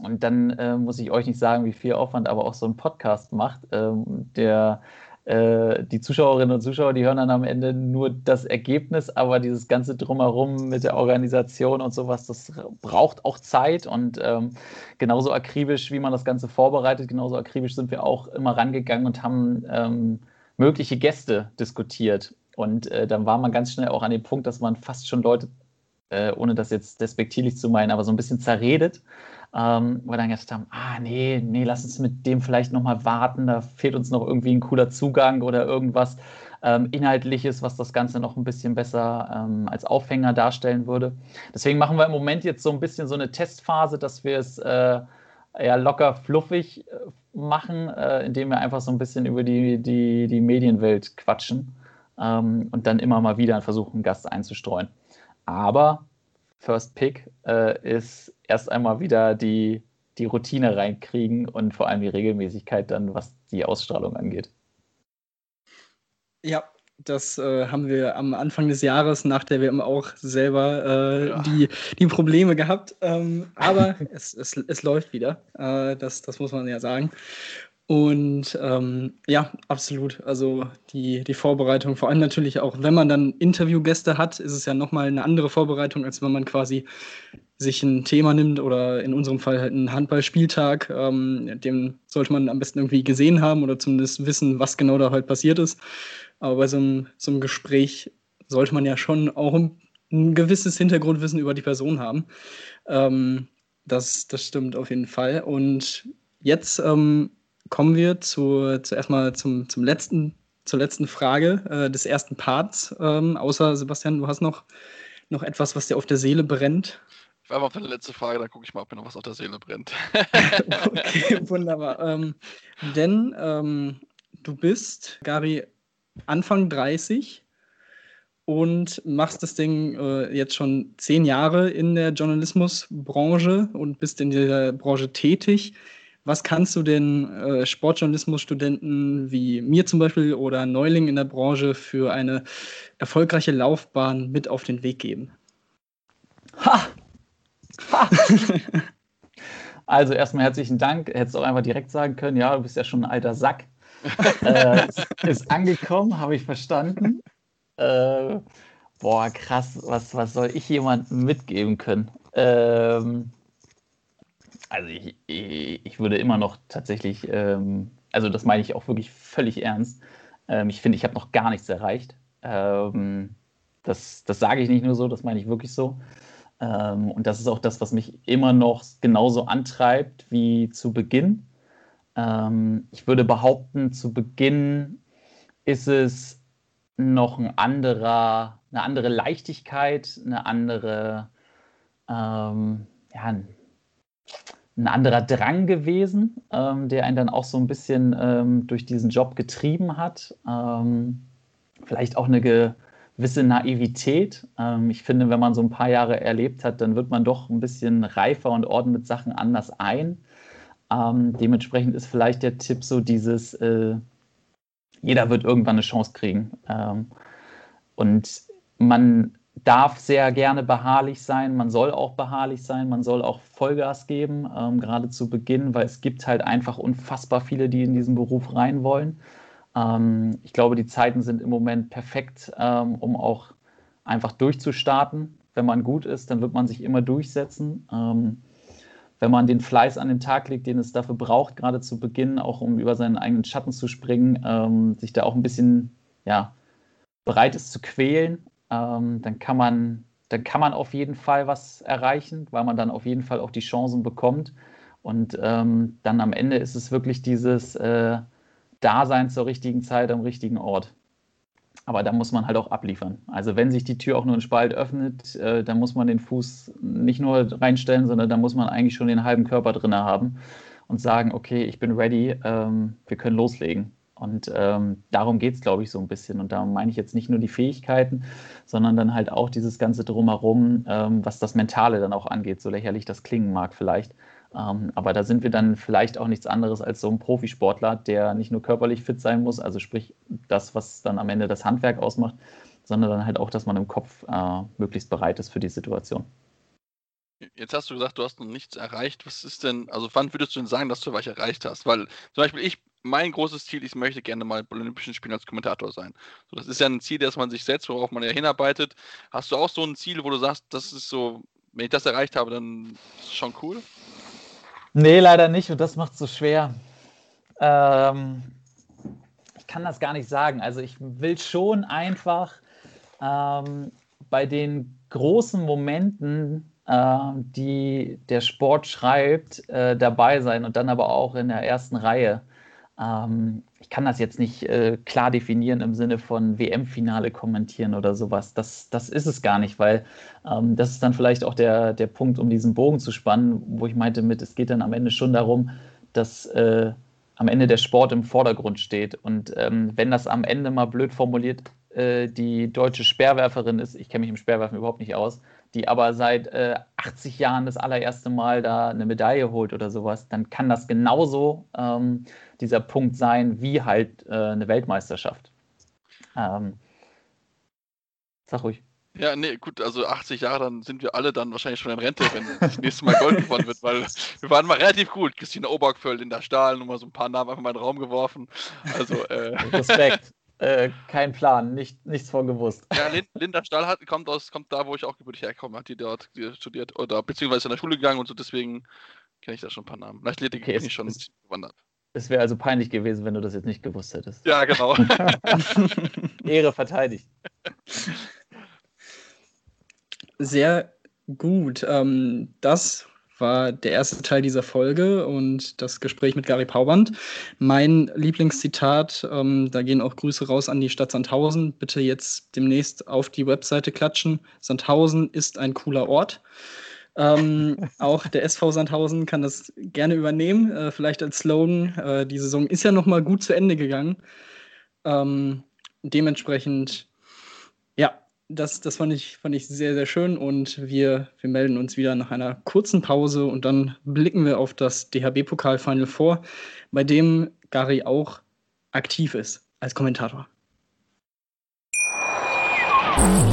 Und dann äh, muss ich euch nicht sagen, wie viel Aufwand aber auch so ein Podcast macht, ähm, der äh, die Zuschauerinnen und Zuschauer, die hören dann am Ende nur das Ergebnis, aber dieses ganze Drumherum mit der Organisation und sowas, das braucht auch Zeit und ähm, genauso akribisch, wie man das Ganze vorbereitet, genauso akribisch sind wir auch immer rangegangen und haben ähm, mögliche Gäste diskutiert. Und äh, dann war man ganz schnell auch an dem Punkt, dass man fast schon Leute, äh, ohne das jetzt despektierlich zu meinen, aber so ein bisschen zerredet, ähm, weil dann gesagt haben, ah nee, nee, lass uns mit dem vielleicht nochmal warten, da fehlt uns noch irgendwie ein cooler Zugang oder irgendwas ähm, Inhaltliches, was das Ganze noch ein bisschen besser ähm, als Aufhänger darstellen würde. Deswegen machen wir im Moment jetzt so ein bisschen so eine Testphase, dass wir es äh, ja locker fluffig äh, machen, äh, indem wir einfach so ein bisschen über die, die, die Medienwelt quatschen ähm, und dann immer mal wieder versuchen, einen Gast einzustreuen. Aber First Pick äh, ist erst einmal wieder die, die Routine reinkriegen und vor allem die Regelmäßigkeit dann, was die Ausstrahlung angeht. Ja, das äh, haben wir am Anfang des Jahres nach der WM auch selber äh, ja. die, die Probleme gehabt. Ähm, aber es, es, es läuft wieder. Äh, das, das muss man ja sagen. Und ähm, ja, absolut. Also die, die Vorbereitung, vor allem natürlich auch, wenn man dann Interviewgäste hat, ist es ja nochmal eine andere Vorbereitung, als wenn man quasi sich ein Thema nimmt oder in unserem Fall halt einen Handballspieltag. Ähm, den sollte man am besten irgendwie gesehen haben oder zumindest wissen, was genau da halt passiert ist. Aber bei so einem, so einem Gespräch sollte man ja schon auch ein, ein gewisses Hintergrundwissen über die Person haben. Ähm, das, das stimmt auf jeden Fall. Und jetzt ähm, kommen wir zu, zuerst mal zum, zum letzten, zur letzten Frage äh, des ersten Parts. Ähm, außer Sebastian, du hast noch, noch etwas, was dir auf der Seele brennt. Ich war mal auf deine letzte Frage, dann gucke ich mal, ob mir noch was auf der Seele brennt. okay, wunderbar. Ähm, denn ähm, du bist, Gary, Anfang 30 und machst das Ding äh, jetzt schon zehn Jahre in der Journalismusbranche und bist in dieser Branche tätig. Was kannst du den äh, Sportjournalismusstudenten wie mir zum Beispiel oder Neuling in der Branche für eine erfolgreiche Laufbahn mit auf den Weg geben? Ha! ha. also erstmal herzlichen Dank. Hättest du auch einfach direkt sagen können, ja, du bist ja schon ein alter Sack äh, ist angekommen, habe ich verstanden. Äh, boah, krass, was, was soll ich jemandem mitgeben können? Ähm, also ich, ich, würde immer noch tatsächlich, ähm, also das meine ich auch wirklich völlig ernst. Ähm, ich finde, ich habe noch gar nichts erreicht. Ähm, das, das sage ich nicht nur so, das meine ich wirklich so. Ähm, und das ist auch das, was mich immer noch genauso antreibt wie zu Beginn. Ähm, ich würde behaupten, zu Beginn ist es noch ein anderer, eine andere Leichtigkeit, eine andere, ähm, ja, ein, anderer Drang gewesen, ähm, der einen dann auch so ein bisschen ähm, durch diesen Job getrieben hat. Ähm, vielleicht auch eine gewisse Naivität. Ähm, ich finde, wenn man so ein paar Jahre erlebt hat, dann wird man doch ein bisschen reifer und ordnet Sachen anders ein. Ähm, dementsprechend ist vielleicht der Tipp so dieses, äh, jeder wird irgendwann eine Chance kriegen. Ähm, und man darf sehr gerne beharrlich sein, man soll auch beharrlich sein, man soll auch Vollgas geben, ähm, gerade zu Beginn, weil es gibt halt einfach unfassbar viele, die in diesen Beruf rein wollen. Ähm, ich glaube, die Zeiten sind im Moment perfekt, ähm, um auch einfach durchzustarten. Wenn man gut ist, dann wird man sich immer durchsetzen. Ähm, wenn man den Fleiß an den Tag legt, den es dafür braucht, gerade zu Beginn, auch um über seinen eigenen Schatten zu springen, ähm, sich da auch ein bisschen ja, bereit ist zu quälen, ähm, dann, kann man, dann kann man auf jeden Fall was erreichen, weil man dann auf jeden Fall auch die Chancen bekommt. Und ähm, dann am Ende ist es wirklich dieses äh, Dasein zur richtigen Zeit am richtigen Ort. Aber da muss man halt auch abliefern. Also wenn sich die Tür auch nur ein Spalt öffnet, äh, dann muss man den Fuß nicht nur reinstellen, sondern da muss man eigentlich schon den halben Körper drin haben und sagen, okay, ich bin ready, ähm, wir können loslegen. Und ähm, darum geht es, glaube ich, so ein bisschen. Und da meine ich jetzt nicht nur die Fähigkeiten, sondern dann halt auch dieses ganze drumherum, ähm, was das Mentale dann auch angeht, so lächerlich das klingen mag vielleicht. Ähm, aber da sind wir dann vielleicht auch nichts anderes als so ein Profisportler, der nicht nur körperlich fit sein muss, also sprich das, was dann am Ende das Handwerk ausmacht, sondern dann halt auch, dass man im Kopf äh, möglichst bereit ist für die Situation. Jetzt hast du gesagt, du hast noch nichts erreicht. Was ist denn, also wann würdest du denn sagen, dass du was erreicht hast? Weil zum Beispiel ich, mein großes Ziel, ich möchte gerne mal bei Olympischen Spielen als Kommentator sein. So, das ist ja ein Ziel, das man sich setzt, worauf man ja hinarbeitet. Hast du auch so ein Ziel, wo du sagst, das ist so, wenn ich das erreicht habe, dann ist es schon cool? Nee, leider nicht und das macht es so schwer. Ähm, ich kann das gar nicht sagen. Also ich will schon einfach ähm, bei den großen Momenten, äh, die der Sport schreibt, äh, dabei sein und dann aber auch in der ersten Reihe. Ähm, ich kann das jetzt nicht äh, klar definieren im Sinne von WM-Finale kommentieren oder sowas. Das, das ist es gar nicht, weil ähm, das ist dann vielleicht auch der, der Punkt, um diesen Bogen zu spannen, wo ich meinte mit, es geht dann am Ende schon darum, dass äh, am Ende der Sport im Vordergrund steht. Und ähm, wenn das am Ende mal blöd formuliert äh, die deutsche Speerwerferin ist, ich kenne mich im Speerwerfen überhaupt nicht aus, die aber seit äh, 80 Jahren das allererste Mal da eine Medaille holt oder sowas, dann kann das genauso ähm, dieser Punkt sein wie halt äh, eine Weltmeisterschaft. Ähm, sag ruhig. Ja, nee, gut, also 80 Jahre, dann sind wir alle dann wahrscheinlich schon in Rente, wenn das nächste Mal Gold gewonnen wird, weil wir waren mal relativ gut. Christina Obergföld, Linda Stahl, nur mal so ein paar Namen einfach mal in den Raum geworfen. Also, äh, Respekt. Äh, kein Plan, nicht, nichts von gewusst. Ja, Linda Stahl hat, kommt, aus, kommt da, wo ich auch gebürtig herkomme, hat die dort studiert oder beziehungsweise in der Schule gegangen und so, deswegen kenne ich da schon ein paar Namen. Vielleicht okay, bin ich schon ist, gewandert. Es wäre also peinlich gewesen, wenn du das jetzt nicht gewusst hättest. Ja, genau. Ehre verteidigt. Sehr gut. Ähm, das war der erste Teil dieser Folge und das Gespräch mit Gary Pauband. Mein Lieblingszitat, ähm, da gehen auch Grüße raus an die Stadt Sandhausen. Bitte jetzt demnächst auf die Webseite klatschen. Sandhausen ist ein cooler Ort. Ähm, auch der SV Sandhausen kann das gerne übernehmen, äh, vielleicht als Slogan. Äh, die Saison ist ja noch mal gut zu Ende gegangen. Ähm, dementsprechend das, das fand, ich, fand ich sehr, sehr schön und wir, wir melden uns wieder nach einer kurzen Pause und dann blicken wir auf das DHB-Pokal-Final vor, bei dem Gary auch aktiv ist als Kommentator.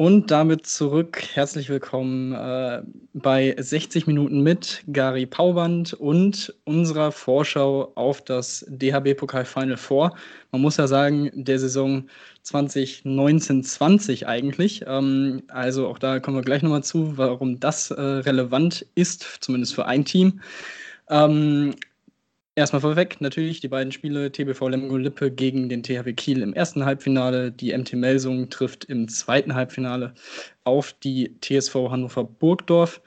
Und damit zurück. Herzlich willkommen äh, bei 60 Minuten mit Gary Pauband und unserer Vorschau auf das DHB-Pokal Final Four. Man muss ja sagen, der Saison 2019-20 eigentlich. Ähm, also auch da kommen wir gleich nochmal zu, warum das äh, relevant ist, zumindest für ein Team. Ähm, Erstmal vorweg, natürlich die beiden Spiele TBV Lemgo Lippe gegen den THW Kiel im ersten Halbfinale. Die MT Melsung trifft im zweiten Halbfinale auf die TSV Hannover Burgdorf.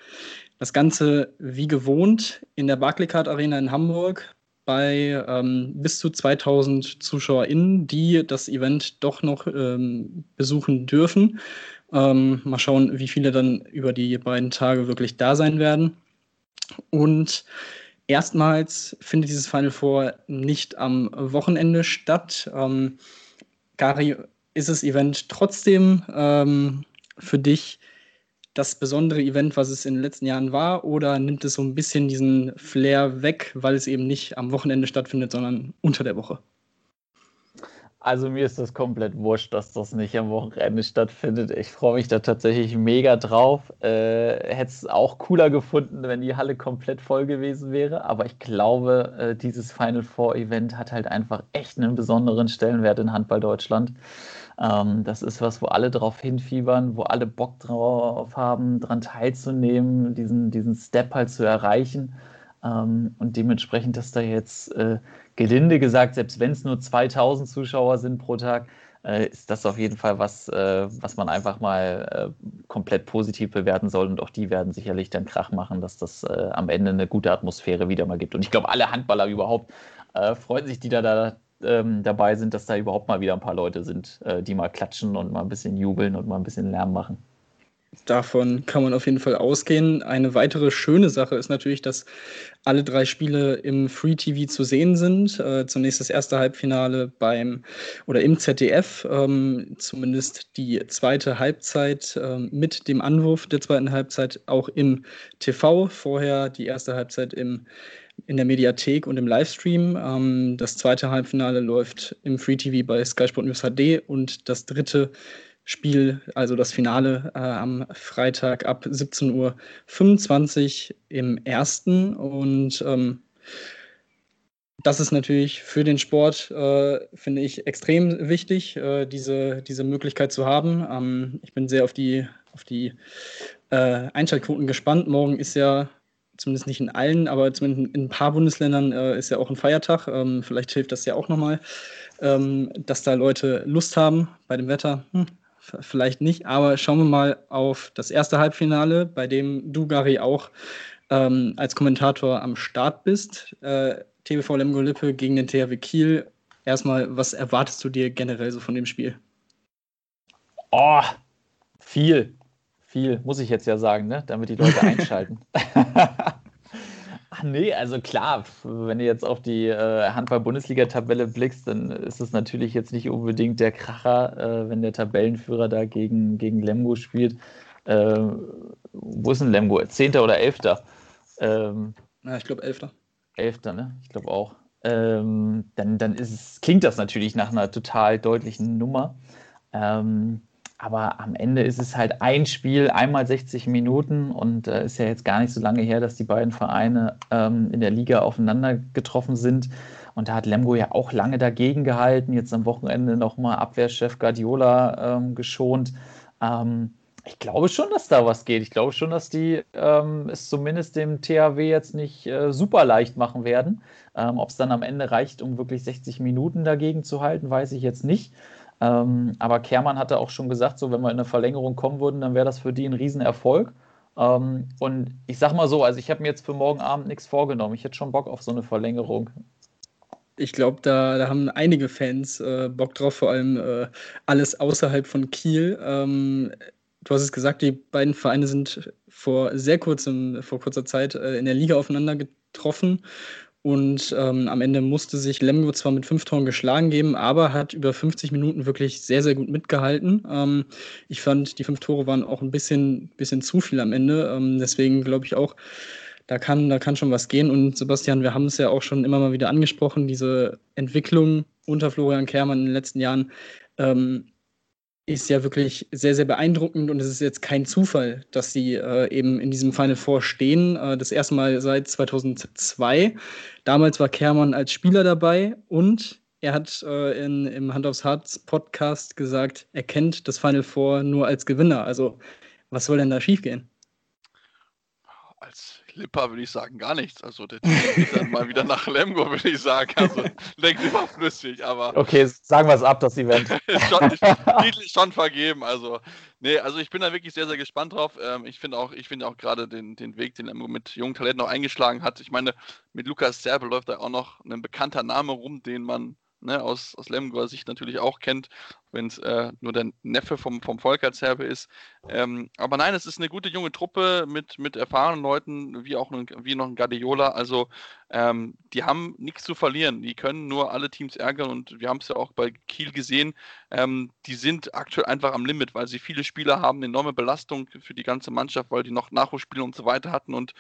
Das Ganze wie gewohnt in der Barclaycard Arena in Hamburg bei ähm, bis zu 2000 ZuschauerInnen, die das Event doch noch ähm, besuchen dürfen. Ähm, mal schauen, wie viele dann über die beiden Tage wirklich da sein werden. Und Erstmals findet dieses Final Four nicht am Wochenende statt. Ähm, Gary, ist das Event trotzdem ähm, für dich das besondere Event, was es in den letzten Jahren war, oder nimmt es so ein bisschen diesen Flair weg, weil es eben nicht am Wochenende stattfindet, sondern unter der Woche? Also mir ist das komplett wurscht, dass das nicht am Wochenende stattfindet. Ich freue mich da tatsächlich mega drauf. Äh, Hätte es auch cooler gefunden, wenn die Halle komplett voll gewesen wäre. Aber ich glaube, äh, dieses Final Four Event hat halt einfach echt einen besonderen Stellenwert in Handball Deutschland. Ähm, das ist was, wo alle drauf hinfiebern, wo alle Bock drauf haben, daran teilzunehmen, diesen, diesen Step halt zu erreichen. Ähm, und dementsprechend, dass da jetzt äh, gelinde gesagt, selbst wenn es nur 2000 Zuschauer sind pro Tag, äh, ist das auf jeden Fall was, äh, was man einfach mal äh, komplett positiv bewerten soll. Und auch die werden sicherlich dann Krach machen, dass das äh, am Ende eine gute Atmosphäre wieder mal gibt. Und ich glaube, alle Handballer überhaupt äh, freuen sich, die da, da ähm, dabei sind, dass da überhaupt mal wieder ein paar Leute sind, die mal klatschen und mal ein bisschen jubeln und mal ein bisschen Lärm machen. Davon kann man auf jeden Fall ausgehen. Eine weitere schöne Sache ist natürlich, dass alle drei Spiele im Free TV zu sehen sind. Äh, zunächst das erste Halbfinale beim oder im ZDF, ähm, zumindest die zweite Halbzeit äh, mit dem Anwurf der zweiten Halbzeit auch im TV. Vorher die erste Halbzeit im in der Mediathek und im Livestream. Ähm, das zweite Halbfinale läuft im Free TV bei Sky Sport News HD und das dritte Spiel, also das Finale äh, am Freitag ab 17.25 Uhr im ersten. Und ähm, das ist natürlich für den Sport, äh, finde ich, extrem wichtig, äh, diese, diese Möglichkeit zu haben. Ähm, ich bin sehr auf die, auf die äh, Einschaltquoten gespannt. Morgen ist ja zumindest nicht in allen, aber zumindest in ein paar Bundesländern äh, ist ja auch ein Feiertag. Ähm, vielleicht hilft das ja auch nochmal, ähm, dass da Leute Lust haben bei dem Wetter. Hm, vielleicht nicht, aber schauen wir mal auf das erste Halbfinale, bei dem du, Gary, auch ähm, als Kommentator am Start bist. Äh, TBV Lemgo Lippe gegen den THW Kiel. Erstmal, was erwartest du dir generell so von dem Spiel? Oh, viel. Viel, muss ich jetzt ja sagen, ne? damit die Leute einschalten. Ach nee, also klar, wenn du jetzt auf die äh, Handball-Bundesliga-Tabelle blickst, dann ist es natürlich jetzt nicht unbedingt der Kracher, äh, wenn der Tabellenführer da gegen, gegen Lemgo spielt. Äh, wo ist denn Lemgo? Zehnter oder Elfter? Ähm, ja, ich glaube Elfter. Elfter, ne? Ich glaube auch. Ähm, dann dann ist es, klingt das natürlich nach einer total deutlichen Nummer. Ähm, aber am Ende ist es halt ein Spiel, einmal 60 Minuten und äh, ist ja jetzt gar nicht so lange her, dass die beiden Vereine ähm, in der Liga aufeinander getroffen sind. Und da hat Lemgo ja auch lange dagegen gehalten, jetzt am Wochenende nochmal Abwehrchef Guardiola ähm, geschont. Ähm, ich glaube schon, dass da was geht. Ich glaube schon, dass die ähm, es zumindest dem THW jetzt nicht äh, super leicht machen werden. Ähm, Ob es dann am Ende reicht, um wirklich 60 Minuten dagegen zu halten, weiß ich jetzt nicht. Ähm, aber Kermann hatte auch schon gesagt, so wenn wir in eine Verlängerung kommen würden, dann wäre das für die ein Riesenerfolg. Ähm, und ich sag mal so, also ich habe mir jetzt für morgen Abend nichts vorgenommen. Ich hätte schon Bock auf so eine Verlängerung. Ich glaube, da, da haben einige Fans äh, Bock drauf, vor allem äh, alles außerhalb von Kiel. Ähm, du hast es gesagt, die beiden Vereine sind vor sehr kurzem, vor kurzer Zeit äh, in der Liga aufeinander getroffen. Und ähm, am Ende musste sich Lemgo zwar mit fünf Toren geschlagen geben, aber hat über 50 Minuten wirklich sehr, sehr gut mitgehalten. Ähm, ich fand, die fünf Tore waren auch ein bisschen, bisschen zu viel am Ende. Ähm, deswegen glaube ich auch, da kann, da kann schon was gehen. Und Sebastian, wir haben es ja auch schon immer mal wieder angesprochen, diese Entwicklung unter Florian Kermann in den letzten Jahren ähm, ist ja wirklich sehr, sehr beeindruckend und es ist jetzt kein Zufall, dass sie äh, eben in diesem Final Four stehen. Äh, das erste Mal seit 2002. Damals war Kermann als Spieler dabei und er hat äh, in, im Hand aufs Harz Podcast gesagt, er kennt das Final Four nur als Gewinner. Also, was soll denn da schiefgehen? Lipper würde ich sagen, gar nichts. Also der geht dann mal wieder nach Lemgo, würde ich sagen. Also denkt überflüssig, aber. Okay, sagen wir es ab, das Event. schon, Titel schon vergeben. Also, nee, also ich bin da wirklich sehr, sehr gespannt drauf. Ähm, ich finde auch, ich finde auch gerade den, den Weg, den Lemgo mit jungen Talenten noch eingeschlagen hat. Ich meine, mit Lukas Serbe läuft da auch noch ein bekannter Name rum, den man ne, aus, aus Lemgoer Sicht natürlich auch kennt, wenn es äh, nur der Neffe vom, vom Volkertserbe ist. Ähm, aber nein, es ist eine gute junge Truppe mit, mit erfahrenen Leuten, wie auch ein, wie noch ein Guardiola. Also ähm, die haben nichts zu verlieren. Die können nur alle Teams ärgern und wir haben es ja auch bei Kiel gesehen. Ähm, die sind aktuell einfach am Limit, weil sie viele Spieler haben, enorme Belastung für die ganze Mannschaft, weil die noch Nachholspiele und so weiter hatten und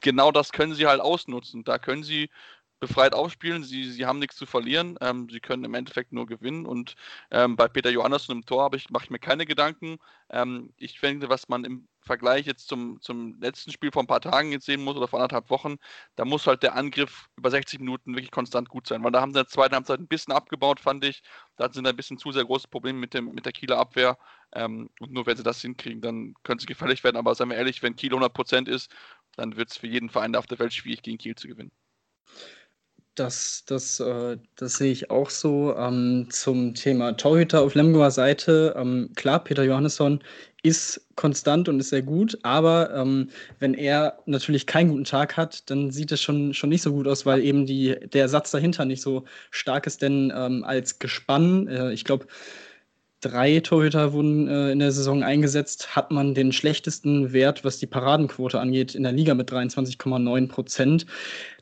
genau das können sie halt ausnutzen. Da können sie befreit aufspielen. Sie, sie haben nichts zu verlieren. Ähm, sie können im Endeffekt nur gewinnen. Und ähm, bei Peter Johannesson im Tor ich, mache ich mir keine Gedanken. Ähm, ich finde, was man im Vergleich jetzt zum, zum letzten Spiel vor ein paar Tagen jetzt sehen muss oder vor anderthalb Wochen, da muss halt der Angriff über 60 Minuten wirklich konstant gut sein. Weil da haben sie in der zweiten Halbzeit ein bisschen abgebaut, fand ich. Da sind ein bisschen zu sehr große Probleme mit, dem, mit der Kieler Abwehr. Ähm, und nur wenn sie das hinkriegen, dann können sie gefährlich werden. Aber seien wir ehrlich, wenn Kiel 100% ist, dann wird es für jeden Verein auf der Welt schwierig, gegen Kiel zu gewinnen. Das, das, äh, das sehe ich auch so. Ähm, zum Thema Torhüter auf Lemgoer Seite. Ähm, klar, Peter Johannesson ist konstant und ist sehr gut, aber ähm, wenn er natürlich keinen guten Tag hat, dann sieht es schon, schon nicht so gut aus, weil eben die, der Satz dahinter nicht so stark ist, denn ähm, als Gespann, äh, ich glaube, drei Torhüter wurden äh, in der Saison eingesetzt, hat man den schlechtesten Wert, was die Paradenquote angeht, in der Liga mit 23,9 Prozent.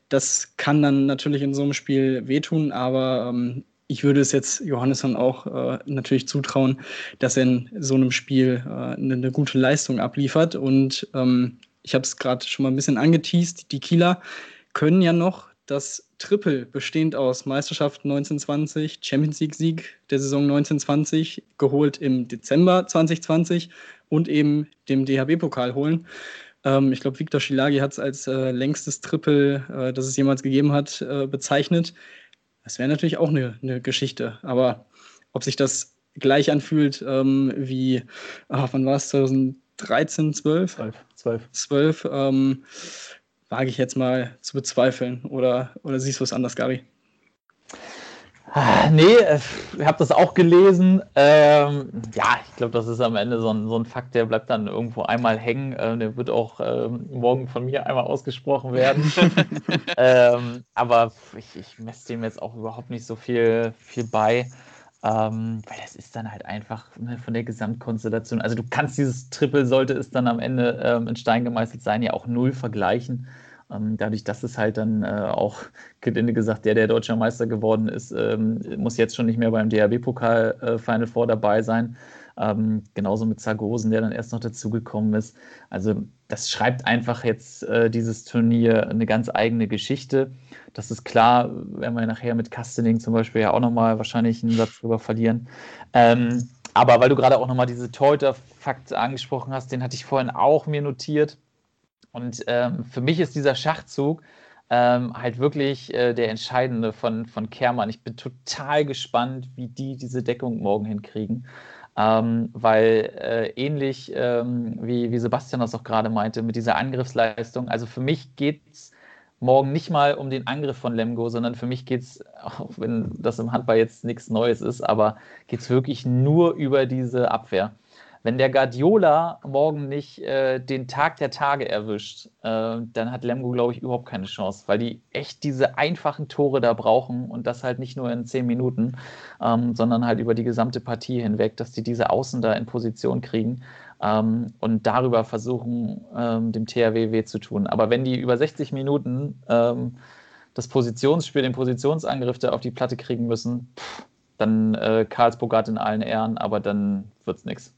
Das kann dann natürlich in so einem Spiel wehtun, aber ähm, ich würde es jetzt Johannesson auch äh, natürlich zutrauen, dass er in so einem Spiel äh, eine, eine, gute Leistung abliefert. Und ähm, ich habe es gerade schon mal ein bisschen angeteased. Die Kieler können ja noch das Triple bestehend aus Meisterschaft 1920, Champions League Sieg der Saison 1920, geholt im Dezember 2020 und eben dem DHB-Pokal holen. Ähm, ich glaube, Viktor Schilagi hat es als äh, längstes Triple, äh, das es jemals gegeben hat, äh, bezeichnet. Das wäre natürlich auch eine, eine Geschichte. Aber ob sich das gleich anfühlt ähm, wie, ach, wann war es, 2013, 12? 12. 12. 12 ähm, wage ich jetzt mal zu bezweifeln. Oder, oder siehst du es anders, Gabi? Ah, nee, äh, ich habe das auch gelesen. Ähm, ja, ich glaube, das ist am Ende so ein, so ein Fakt, der bleibt dann irgendwo einmal hängen. Äh, der wird auch ähm, morgen von mir einmal ausgesprochen werden. ähm, aber ich, ich messe dem jetzt auch überhaupt nicht so viel, viel bei. Ähm, weil das ist dann halt einfach ne, von der Gesamtkonstellation. Also du kannst dieses Triple, sollte es dann am Ende ähm, in Stein gemeißelt sein, ja auch null vergleichen. Ähm, dadurch, dass es halt dann äh, auch, gelinde gesagt, der, der deutscher Meister geworden ist, ähm, muss jetzt schon nicht mehr beim DRB-Pokal äh, Final Four dabei sein. Ähm, genauso mit Zargosen, der dann erst noch dazugekommen ist. Also das schreibt einfach jetzt äh, dieses Turnier eine ganz eigene Geschichte. Das ist klar, werden wir nachher mit Castening zum Beispiel ja auch nochmal wahrscheinlich einen Satz drüber verlieren. Ähm, aber weil du gerade auch nochmal diese Torhüter-Fakt angesprochen hast, den hatte ich vorhin auch mir notiert. Und ähm, für mich ist dieser Schachzug ähm, halt wirklich äh, der entscheidende von, von Kermann. Ich bin total gespannt, wie die diese Deckung morgen hinkriegen. Ähm, weil äh, ähnlich ähm, wie, wie Sebastian das auch gerade meinte, mit dieser Angriffsleistung, also für mich geht es morgen nicht mal um den Angriff von Lemgo, sondern für mich geht es, auch wenn das im Handball jetzt nichts Neues ist, aber geht es wirklich nur über diese Abwehr wenn der Guardiola morgen nicht äh, den Tag der Tage erwischt, äh, dann hat Lemgo, glaube ich, überhaupt keine Chance, weil die echt diese einfachen Tore da brauchen und das halt nicht nur in zehn Minuten, ähm, sondern halt über die gesamte Partie hinweg, dass die diese Außen da in Position kriegen ähm, und darüber versuchen, ähm, dem THW weh zu tun. Aber wenn die über 60 Minuten ähm, das Positionsspiel, den Positionsangriff da auf die Platte kriegen müssen, pff, dann äh, Karlsburg hat in allen Ehren, aber dann wird es nichts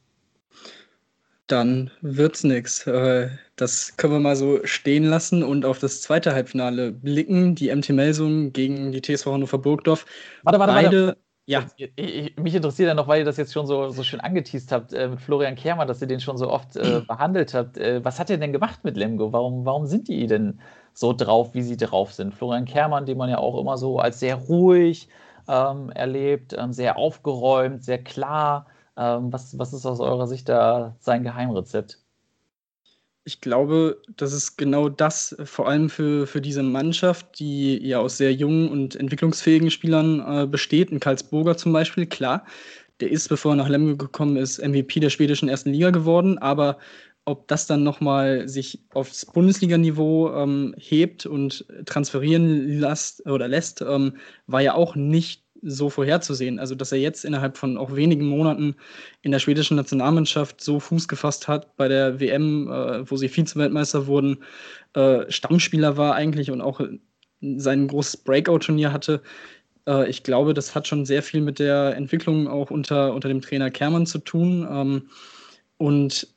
dann wird's nix. Äh, das können wir mal so stehen lassen und auf das zweite Halbfinale blicken. Die MT Melsung gegen die TSV Hannover Burgdorf. Warte, warte, Beide, warte. Ja. Ich, mich interessiert ja noch, weil ihr das jetzt schon so, so schön angeteased habt äh, mit Florian Kermer, dass ihr den schon so oft äh, behandelt habt. Äh, was hat er denn gemacht mit Lemgo? Warum, warum sind die denn so drauf, wie sie drauf sind? Florian Kermann, den man ja auch immer so als sehr ruhig ähm, erlebt, ähm, sehr aufgeräumt, sehr klar. Ähm, was, was ist aus eurer Sicht da sein Geheimrezept? Ich glaube, das ist genau das, vor allem für, für diese Mannschaft, die ja aus sehr jungen und entwicklungsfähigen Spielern äh, besteht. Ein Karlsburger zum Beispiel, klar, der ist, bevor er nach Lemgo gekommen ist, MVP der schwedischen ersten Liga geworden, aber ob das dann nochmal sich aufs Bundesliganiveau ähm, hebt und transferieren lässt, oder lässt, ähm, war ja auch nicht so vorherzusehen. Also, dass er jetzt innerhalb von auch wenigen Monaten in der schwedischen Nationalmannschaft so Fuß gefasst hat bei der WM, äh, wo sie Vize-Weltmeister wurden, äh, Stammspieler war eigentlich und auch sein großes Breakout-Turnier hatte. Äh, ich glaube, das hat schon sehr viel mit der Entwicklung auch unter, unter dem Trainer Kermann zu tun. Ähm, und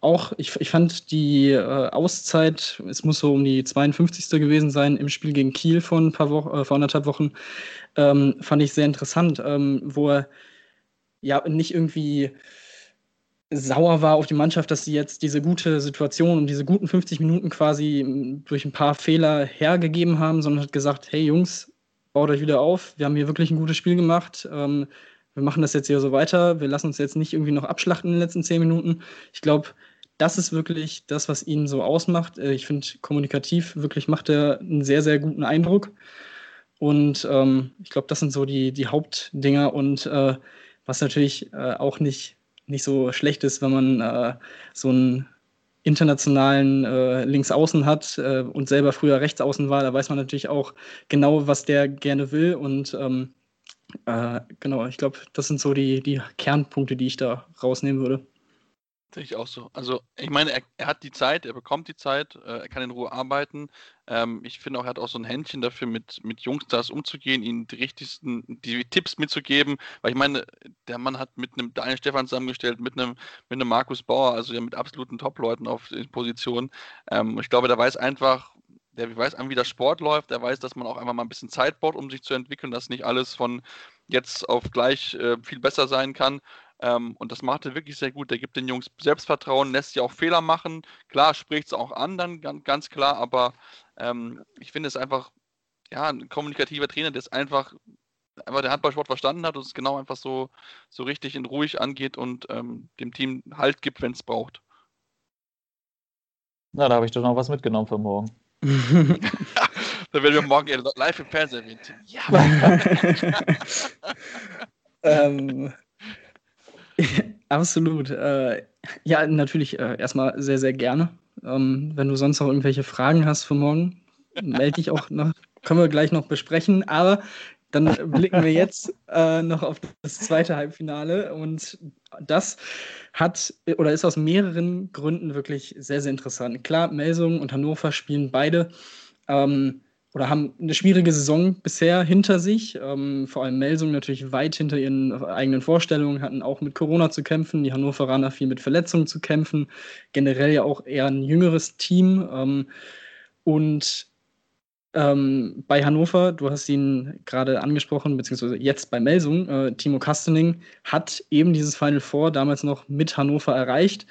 auch, ich, ich fand die äh, Auszeit, es muss so um die 52. gewesen sein, im Spiel gegen Kiel vor ein paar Wochen, äh, vor anderthalb Wochen, ähm, fand ich sehr interessant, ähm, wo er ja nicht irgendwie sauer war auf die Mannschaft, dass sie jetzt diese gute Situation und diese guten 50 Minuten quasi durch ein paar Fehler hergegeben haben, sondern hat gesagt, hey Jungs, baut euch wieder auf, wir haben hier wirklich ein gutes Spiel gemacht. Ähm, wir machen das jetzt hier so weiter, wir lassen uns jetzt nicht irgendwie noch abschlachten in den letzten zehn Minuten. Ich glaube, das ist wirklich das, was ihn so ausmacht. Äh, ich finde, kommunikativ wirklich macht er einen sehr, sehr guten Eindruck. Und ähm, ich glaube, das sind so die, die Hauptdinger und äh, was natürlich äh, auch nicht, nicht so schlecht ist, wenn man äh, so einen internationalen äh, Linksaußen hat äh, und selber früher Rechtsaußen war, da weiß man natürlich auch genau, was der gerne will und ähm, äh, genau, ich glaube, das sind so die, die Kernpunkte, die ich da rausnehmen würde. Sehe ich auch so. Also, ich meine, er, er, hat die Zeit, er bekommt die Zeit, äh, er kann in Ruhe arbeiten. Ähm, ich finde auch, er hat auch so ein Händchen dafür, mit, mit Jungstars umzugehen, ihnen die richtigsten, die Tipps mitzugeben. Weil ich meine, der Mann hat mit einem Daniel Stefan zusammengestellt, mit einem, mit einem Markus Bauer, also ja mit absoluten Top-Leuten auf Positionen. Ähm, ich glaube, der weiß einfach, der weiß an, wie der Sport läuft, der weiß, dass man auch einfach mal ein bisschen Zeit braucht, um sich zu entwickeln, dass nicht alles von jetzt auf gleich äh, viel besser sein kann. Ähm, und das macht er wirklich sehr gut. Der gibt den Jungs Selbstvertrauen, lässt sie auch Fehler machen. Klar, spricht es auch an, dann ganz, ganz klar, aber ähm, ich finde es einfach, ja, ein kommunikativer Trainer, der es einfach, einfach den Handballsport verstanden hat und es genau einfach so, so richtig und ruhig angeht und ähm, dem Team Halt gibt, wenn es braucht. Na, da habe ich doch noch was mitgenommen für morgen. Da werden wir morgen live im Fernsehen erwähnt. Ja. ähm, absolut. Äh, ja, natürlich äh, erstmal sehr, sehr gerne. Ähm, wenn du sonst noch irgendwelche Fragen hast für morgen, melde dich auch noch. Können wir gleich noch besprechen. Aber dann blicken wir jetzt äh, noch auf das zweite Halbfinale und das hat oder ist aus mehreren Gründen wirklich sehr, sehr interessant. Klar, Melsung und Hannover spielen beide ähm, oder haben eine schwierige Saison bisher hinter sich. Ähm, vor allem Melsung natürlich weit hinter ihren eigenen Vorstellungen, hatten auch mit Corona zu kämpfen, die Hannoveraner viel mit Verletzungen zu kämpfen, generell ja auch eher ein jüngeres Team. Ähm, und ähm, bei Hannover, du hast ihn gerade angesprochen, beziehungsweise jetzt bei Melsung, äh, Timo Kastening hat eben dieses Final Four damals noch mit Hannover erreicht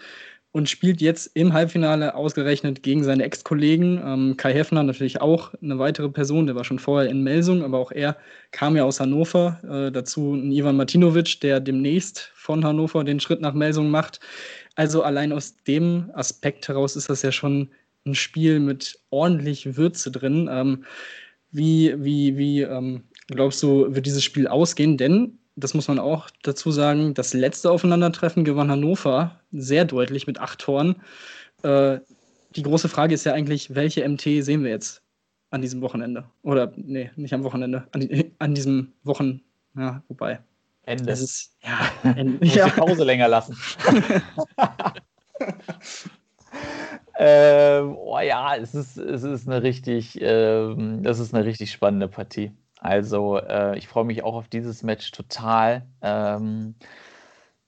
und spielt jetzt im Halbfinale ausgerechnet gegen seine Ex-Kollegen. Ähm, Kai Heffner natürlich auch eine weitere Person, der war schon vorher in Melsung, aber auch er kam ja aus Hannover. Äh, dazu ein Ivan Martinovic, der demnächst von Hannover den Schritt nach Melsung macht. Also allein aus dem Aspekt heraus ist das ja schon ein Spiel mit ordentlich Würze drin. Ähm, wie wie, wie ähm, glaubst du, wird dieses Spiel ausgehen? Denn das muss man auch dazu sagen, das letzte Aufeinandertreffen gewann Hannover sehr deutlich mit acht Toren. Äh, die große Frage ist ja eigentlich, welche MT sehen wir jetzt an diesem Wochenende? Oder, nee, nicht am Wochenende, an, an diesem Wochen, ja, wobei. Ende. Es ist, ja, Ende. ja. die Pause länger lassen. ähm, oh ja, es ist, es ist eine richtig, ähm, das ist eine richtig spannende Partie. Also äh, ich freue mich auch auf dieses Match total. Ähm,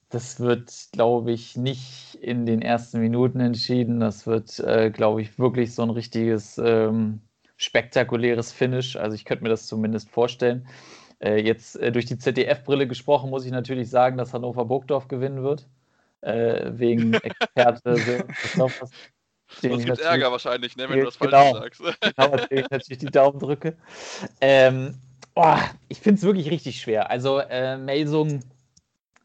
das wird, glaube ich, nicht in den ersten Minuten entschieden. Das wird, äh, glaube ich, wirklich so ein richtiges ähm, spektakuläres Finish. Also ich könnte mir das zumindest vorstellen. Äh, jetzt äh, durch die ZDF-Brille gesprochen, muss ich natürlich sagen, dass Hannover Burgdorf gewinnen wird. Äh, wegen Experte. Sonst gibt Ärger wahrscheinlich, ne, wenn du das falsch genau, sagst. genau, ich natürlich die Daumen drücke. Ähm, oh, ich finde es wirklich richtig schwer. Also äh, Melsung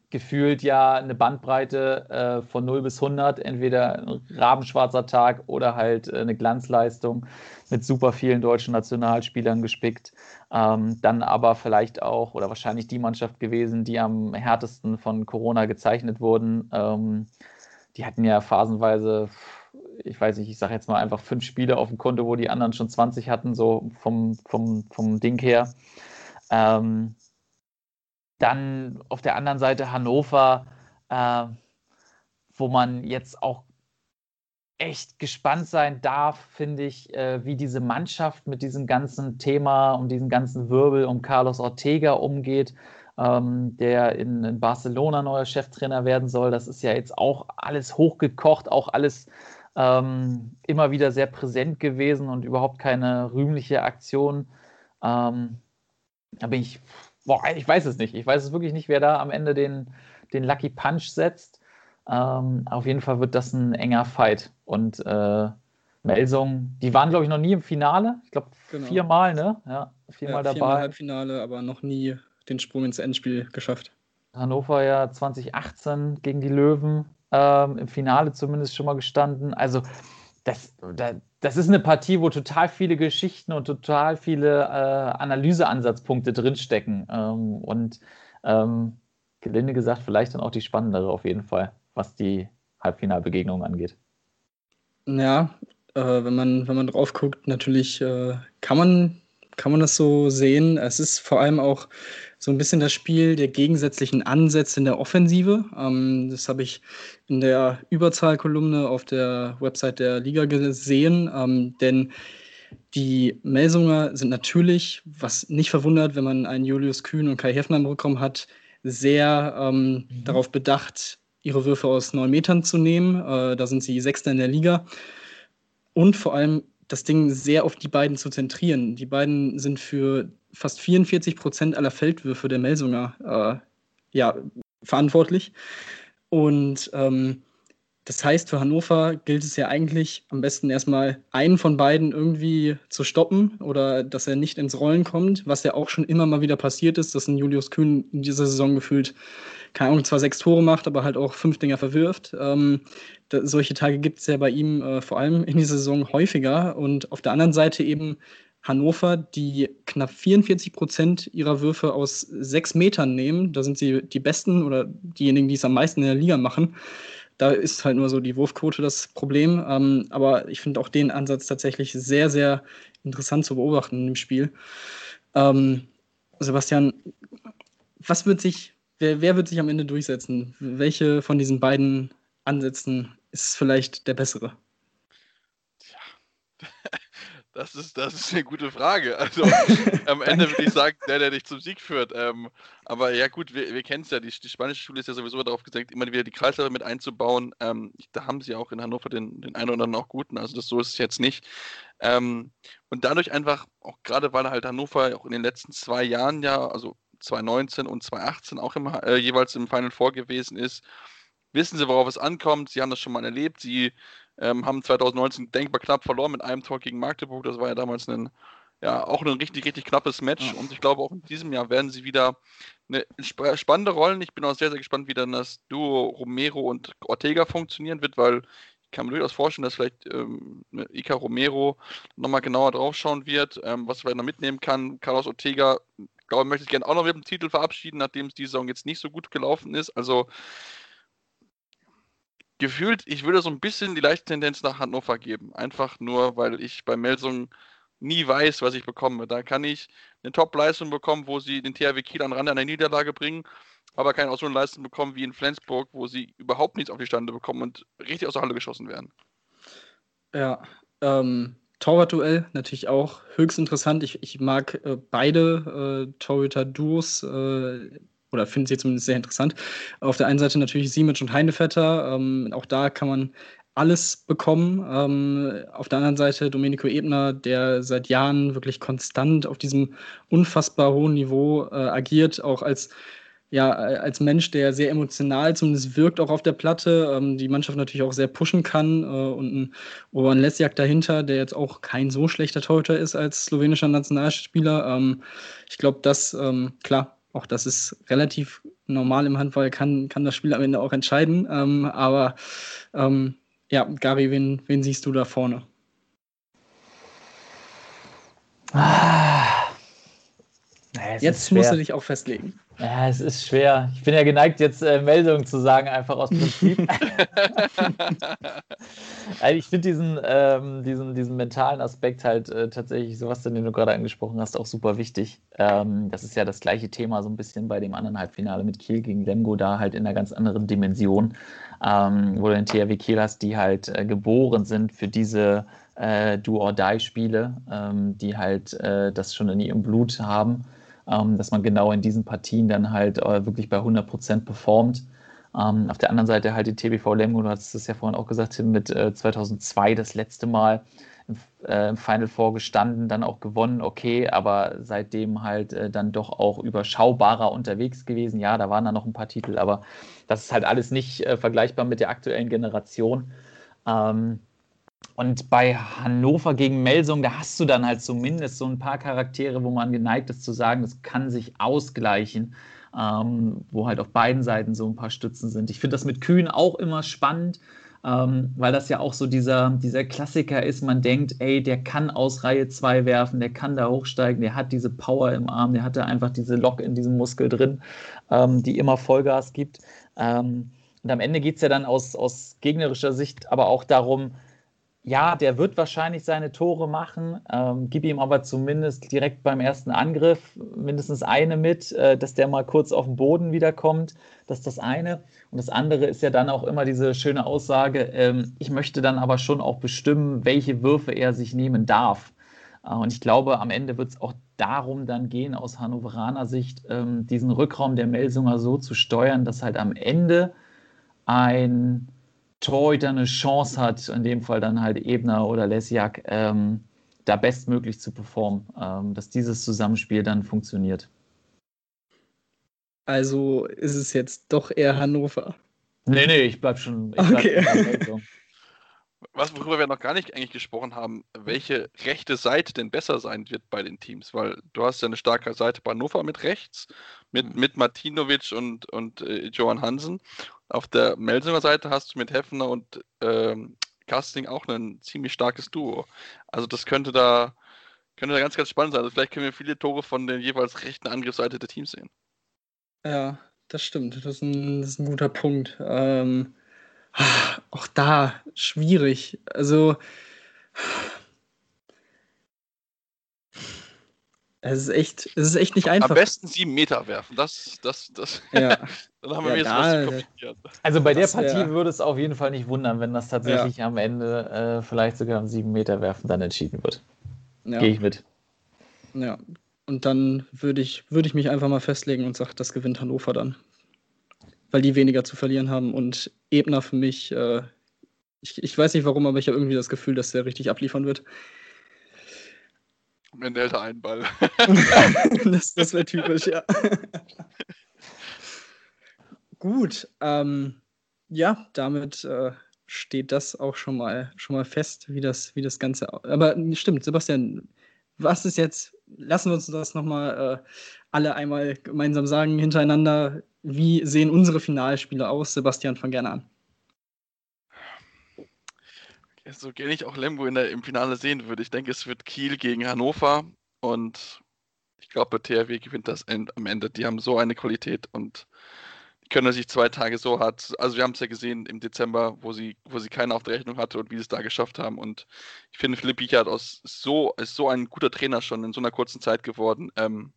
gefühlt ja eine Bandbreite äh, von 0 bis 100, entweder ein rabenschwarzer Tag oder halt äh, eine Glanzleistung mit super vielen deutschen Nationalspielern gespickt. Ähm, dann aber vielleicht auch oder wahrscheinlich die Mannschaft gewesen, die am härtesten von Corona gezeichnet wurden. Ähm, die hatten ja phasenweise, ich weiß nicht, ich sage jetzt mal einfach fünf Spiele auf dem Konto, wo die anderen schon 20 hatten, so vom, vom, vom Ding her. Ähm, dann auf der anderen Seite Hannover, äh, wo man jetzt auch echt gespannt sein darf, finde ich, äh, wie diese Mannschaft mit diesem ganzen Thema und diesem ganzen Wirbel um Carlos Ortega umgeht, ähm, der in, in, Barcelona neuer Cheftrainer werden soll. Das ist ja jetzt auch alles hochgekocht, auch alles ähm, immer wieder sehr präsent gewesen und überhaupt keine rühmliche Aktion. Ähm, da bin ich Boah, ich weiß es nicht. Ich weiß es wirklich nicht, wer da am Ende den, den Lucky Punch setzt. Ähm, auf jeden Fall wird das ein enger Fight. Und äh, Melsung, die waren, glaube ich, noch nie im Finale. Ich glaube, genau. viermal, ne? Ja, viermal ja, dabei. Viermal Halbfinale, aber noch nie den Sprung ins Endspiel geschafft. Hannover ja 2018 gegen die Löwen ähm, im Finale zumindest schon mal gestanden. Also, das, das ist eine Partie, wo total viele Geschichten und total viele äh, Analyseansatzpunkte drinstecken. Ähm, und ähm, gelinde gesagt, vielleicht dann auch die spannendere auf jeden Fall, was die Halbfinalbegegnung angeht. Ja, äh, wenn, man, wenn man drauf guckt, natürlich äh, kann, man, kann man das so sehen. Es ist vor allem auch so ein bisschen das Spiel der gegensätzlichen Ansätze in der Offensive. Ähm, das habe ich in der Überzahlkolumne auf der Website der Liga gesehen, ähm, denn die Melsunger sind natürlich, was nicht verwundert, wenn man einen Julius Kühn und Kai Heffner im Rückraum hat, sehr ähm, mhm. darauf bedacht, ihre Würfe aus neun Metern zu nehmen. Äh, da sind sie Sechster in der Liga. Und vor allem das Ding sehr auf die beiden zu zentrieren. Die beiden sind für fast 44 Prozent aller Feldwürfe der Melsunger äh, ja, verantwortlich. Und ähm, das heißt, für Hannover gilt es ja eigentlich am besten erstmal einen von beiden irgendwie zu stoppen oder dass er nicht ins Rollen kommt, was ja auch schon immer mal wieder passiert ist, dass ein Julius Kühn in dieser Saison gefühlt, keine Ahnung, zwar sechs Tore macht, aber halt auch fünf Dinger verwirft. Ähm, da, solche Tage gibt es ja bei ihm äh, vor allem in dieser Saison häufiger. Und auf der anderen Seite eben Hannover, die knapp 44 Prozent ihrer Würfe aus sechs Metern nehmen. Da sind sie die Besten oder diejenigen, die es am meisten in der Liga machen. Da ist halt nur so die Wurfquote das Problem. Ähm, aber ich finde auch den Ansatz tatsächlich sehr, sehr interessant zu beobachten im Spiel. Ähm, Sebastian, was wird sich, wer, wer wird sich am Ende durchsetzen? Welche von diesen beiden Ansätzen ist vielleicht der bessere? Tja. Das ist, das ist eine gute Frage. Also am Ende würde ich sagen, der, der dich zum Sieg führt. Ähm, aber ja gut, wir, wir kennen es ja, die, die, spanische Schule ist ja sowieso darauf gesenkt, immer wieder die Kreisläufe mit einzubauen. Ähm, da haben sie auch in Hannover den, den einen oder anderen auch guten, also das, so ist es jetzt nicht. Ähm, und dadurch einfach, auch gerade weil halt Hannover auch in den letzten zwei Jahren ja, also 2019 und 2018 auch immer äh, jeweils im Final Four gewesen ist, wissen sie, worauf es ankommt. Sie haben das schon mal erlebt. Sie ähm, haben 2019 denkbar knapp verloren mit einem Tor gegen Magdeburg. Das war ja damals ein, ja, auch ein richtig, richtig knappes Match. Und ich glaube, auch in diesem Jahr werden sie wieder eine spannende Rollen. Ich bin auch sehr, sehr gespannt, wie dann das Duo Romero und Ortega funktionieren wird, weil ich kann mir durchaus vorstellen, dass vielleicht ähm, Ika Romero nochmal genauer draufschauen wird, ähm, was er da mitnehmen kann. Carlos Ortega glaube, möchte ich gerne auch noch mit dem Titel verabschieden, nachdem es die Saison jetzt nicht so gut gelaufen ist. Also gefühlt, ich würde so ein bisschen die leichte Tendenz nach Hannover geben. Einfach nur, weil ich bei Melsung nie weiß, was ich bekomme. Da kann ich eine Top-Leistung bekommen, wo sie den THW Kiel an Rande einer Niederlage bringen, aber keine auch so eine Leistung bekommen wie in Flensburg, wo sie überhaupt nichts auf die Stande bekommen und richtig aus der Halle geschossen werden. Ja, ähm, Torwart-Duell natürlich auch höchst interessant. Ich, ich mag äh, beide äh, Torhüter-Duos äh, oder finde sie zumindest sehr interessant. Auf der einen Seite natürlich Simic und Heinevetter. Ähm, auch da kann man alles bekommen. Ähm, auf der anderen Seite Domenico Ebner, der seit Jahren wirklich konstant auf diesem unfassbar hohen Niveau äh, agiert, auch als ja, als Mensch, der sehr emotional zumindest wirkt, auch auf der Platte, ähm, die Mannschaft natürlich auch sehr pushen kann. Äh, und ein Oban Lesjak dahinter, der jetzt auch kein so schlechter Torhüter ist als slowenischer Nationalspieler. Ähm, ich glaube, das, ähm, klar, auch das ist relativ normal im Handball, kann, kann das Spiel am Ende auch entscheiden. Ähm, aber ähm, ja, Gary, wen, wen siehst du da vorne? Ah. Naja, Jetzt musst du dich auch festlegen. Ja, es ist schwer. Ich bin ja geneigt, jetzt äh, Meldungen zu sagen, einfach aus Prinzip. also ich finde diesen, ähm, diesen, diesen mentalen Aspekt halt äh, tatsächlich, sowas, den du gerade angesprochen hast, auch super wichtig. Ähm, das ist ja das gleiche Thema so ein bisschen bei dem anderen Halbfinale mit Kiel gegen Lemgo, da halt in einer ganz anderen Dimension, ähm, wo du den THW Kiel hast, die halt äh, geboren sind für diese äh, Do-or-Die-Spiele, ähm, die halt äh, das schon in ihrem Blut haben ähm, dass man genau in diesen Partien dann halt äh, wirklich bei 100 Prozent performt. Ähm, auf der anderen Seite halt die TBV Lemgo, du hast es ja vorhin auch gesagt, mit äh, 2002 das letzte Mal im, äh, im Final Four gestanden, dann auch gewonnen, okay, aber seitdem halt äh, dann doch auch überschaubarer unterwegs gewesen. Ja, da waren dann noch ein paar Titel, aber das ist halt alles nicht äh, vergleichbar mit der aktuellen Generation. Ähm, und bei Hannover gegen Melsung, da hast du dann halt zumindest so ein paar Charaktere, wo man geneigt ist zu sagen, das kann sich ausgleichen, ähm, wo halt auf beiden Seiten so ein paar Stützen sind. Ich finde das mit Kühn auch immer spannend, ähm, weil das ja auch so dieser, dieser Klassiker ist. Man denkt, ey, der kann aus Reihe 2 werfen, der kann da hochsteigen, der hat diese Power im Arm, der hat da einfach diese Lok in diesem Muskel drin, ähm, die immer Vollgas gibt. Ähm, und am Ende geht es ja dann aus, aus gegnerischer Sicht aber auch darum, ja, der wird wahrscheinlich seine Tore machen. Ähm, gib ihm aber zumindest direkt beim ersten Angriff mindestens eine mit, äh, dass der mal kurz auf den Boden wiederkommt. Das ist das eine. Und das andere ist ja dann auch immer diese schöne Aussage, ähm, ich möchte dann aber schon auch bestimmen, welche Würfe er sich nehmen darf. Äh, und ich glaube, am Ende wird es auch darum dann gehen, aus Hannoveraner Sicht, ähm, diesen Rückraum der Melsunger so zu steuern, dass halt am Ende ein Torhüter eine Chance hat, in dem Fall dann halt Ebner oder Lesjak, ähm, da bestmöglich zu performen, ähm, dass dieses Zusammenspiel dann funktioniert. Also ist es jetzt doch eher Hannover. Nee, nee, ich bleib schon. Ich okay. Bleib Was, worüber wir noch gar nicht eigentlich gesprochen haben, welche rechte Seite denn besser sein wird bei den Teams, weil du hast ja eine starke Seite bei Hannover mit rechts, mit, mit Martinovic und, und äh, Johann Hansen auf der Melsunger Seite hast du mit Heffner und ähm, Casting auch ein ziemlich starkes Duo. Also das könnte da, könnte da ganz, ganz spannend sein. Also vielleicht können wir viele Tore von der jeweils rechten Angriffsseite der Teams sehen. Ja, das stimmt. Das ist ein, das ist ein guter Punkt. Ähm, auch da schwierig. Also Es ist echt, es ist echt nicht einfach. Am besten sieben Meter werfen. Das, das, das. Ja. Dann haben wir ja, jetzt was Also bei der Partie wär... würde es auf jeden Fall nicht wundern, wenn das tatsächlich ja. am Ende äh, vielleicht sogar am sieben Meter werfen dann entschieden wird. Ja. Gehe ich mit. Ja. Und dann würde ich, würd ich mich einfach mal festlegen und sage, das gewinnt Hannover dann. Weil die weniger zu verlieren haben. Und Ebner für mich, äh, ich, ich weiß nicht warum, aber ich habe irgendwie das Gefühl, dass der richtig abliefern wird. Am Ende hält er einen Ball. das das wäre typisch, ja. Gut, ähm, ja, damit äh, steht das auch schon mal, schon mal fest, wie das, wie das Ganze. Aber stimmt, Sebastian, was ist jetzt? Lassen wir uns das nochmal äh, alle einmal gemeinsam sagen hintereinander. Wie sehen unsere Finalspiele aus? Sebastian, fang gerne an. So gerne ich auch Lemgo in der, im Finale sehen würde. Ich denke, es wird Kiel gegen Hannover und Ich glaube, THW gewinnt das am Ende. Die haben so eine Qualität und die können sich zwei Tage so hart. Also, wir haben es ja gesehen im Dezember, wo sie, wo sie keine auf der Rechnung hatte und wie sie es da geschafft haben. Und ich finde, Philipp Bichert aus so, ist so ein guter Trainer schon in so einer kurzen Zeit geworden. Ähm,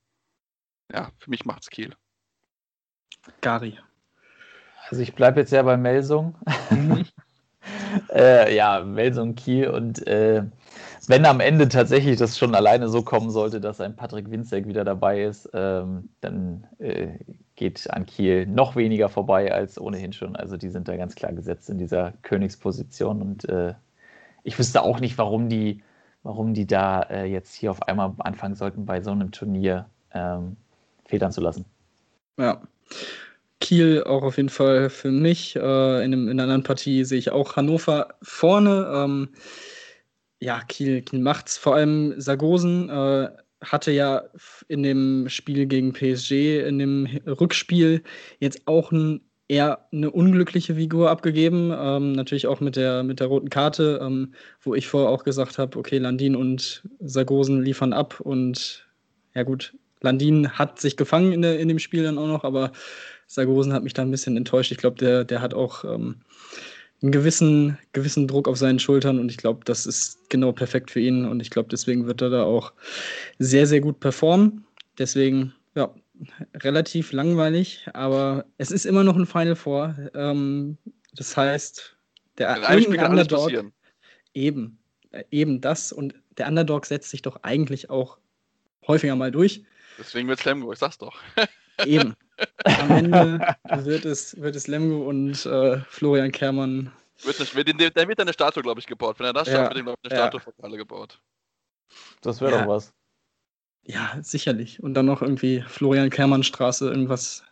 ja, für mich macht's Kiel. Gary. Also ich bleibe jetzt ja bei Melsung. Äh, ja, Melsung Kiel und äh, wenn am Ende tatsächlich das schon alleine so kommen sollte, dass ein Patrick Winzek wieder dabei ist, ähm, dann äh, geht an Kiel noch weniger vorbei als ohnehin schon. Also die sind da ganz klar gesetzt in dieser Königsposition und äh, ich wüsste auch nicht, warum die, warum die da äh, jetzt hier auf einmal anfangen sollten, bei so einem Turnier ähm, federn zu lassen. Ja. Kiel auch auf jeden Fall für mich. Äh, in, dem, in einer anderen Partie sehe ich auch Hannover vorne. Ähm, ja, Kiel, Kiel macht's. Vor allem Sargosen äh, hatte ja in dem Spiel gegen PSG, in dem Rückspiel, jetzt auch ein, eher eine unglückliche Figur abgegeben. Ähm, natürlich auch mit der, mit der roten Karte, ähm, wo ich vorher auch gesagt habe, okay, Landin und Sargosen liefern ab und ja gut, Landin hat sich gefangen in, der, in dem Spiel dann auch noch, aber Sargosen hat mich da ein bisschen enttäuscht. Ich glaube, der, der hat auch ähm, einen gewissen, gewissen Druck auf seinen Schultern und ich glaube, das ist genau perfekt für ihn und ich glaube, deswegen wird er da auch sehr, sehr gut performen. Deswegen, ja, relativ langweilig, aber es ist immer noch ein Final Four. Ähm, das heißt, der Underdog, eben, äh, eben das und der Underdog setzt sich doch eigentlich auch häufiger mal durch. Deswegen wird Slamgo, ich sag's doch. Eben. Am Ende wird es, wird es Lemgo und äh, Florian Kermann. Wird nicht, wird, der wird eine Statue, glaube ich, gebaut. Wenn er das schafft, wird ihm, eine Statue von alle gebaut. Das wäre ja. doch was. Ja, sicherlich. Und dann noch irgendwie Florian Kermann Straße, irgendwas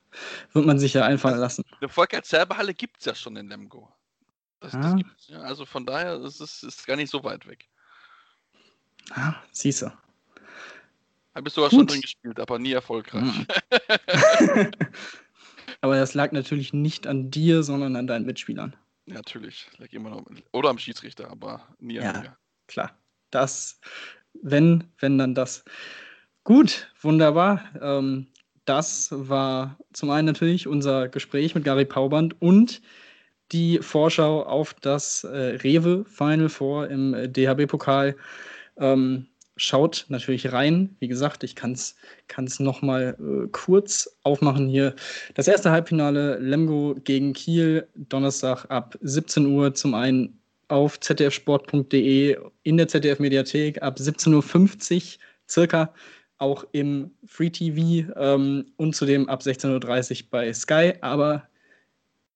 wird man sich ja einfallen lassen. Eine Volker-Zerbe-Halle gibt es ja schon in Lemgo. Das, ah. das ja, also von daher ist es ist gar nicht so weit weg. Ah, siehst du. Da bist du auch schon drin gespielt, aber nie erfolgreich. Mhm. aber das lag natürlich nicht an dir, sondern an deinen Mitspielern. Ja, natürlich. Lag immer noch, oder am Schiedsrichter, aber nie an ja, mir. Klar. Das, wenn, wenn dann das. Gut, wunderbar. Ähm, das war zum einen natürlich unser Gespräch mit Gary Pauband und die Vorschau auf das äh, Rewe Final Four im äh, DHB-Pokal. Ähm, schaut natürlich rein. Wie gesagt, ich kann es nochmal äh, kurz aufmachen hier. Das erste Halbfinale Lemgo gegen Kiel, Donnerstag ab 17 Uhr. Zum einen auf zdfsport.de in der ZDF-Mediathek ab 17.50 Uhr circa, auch im Free TV ähm, und zudem ab 16.30 Uhr bei Sky. Aber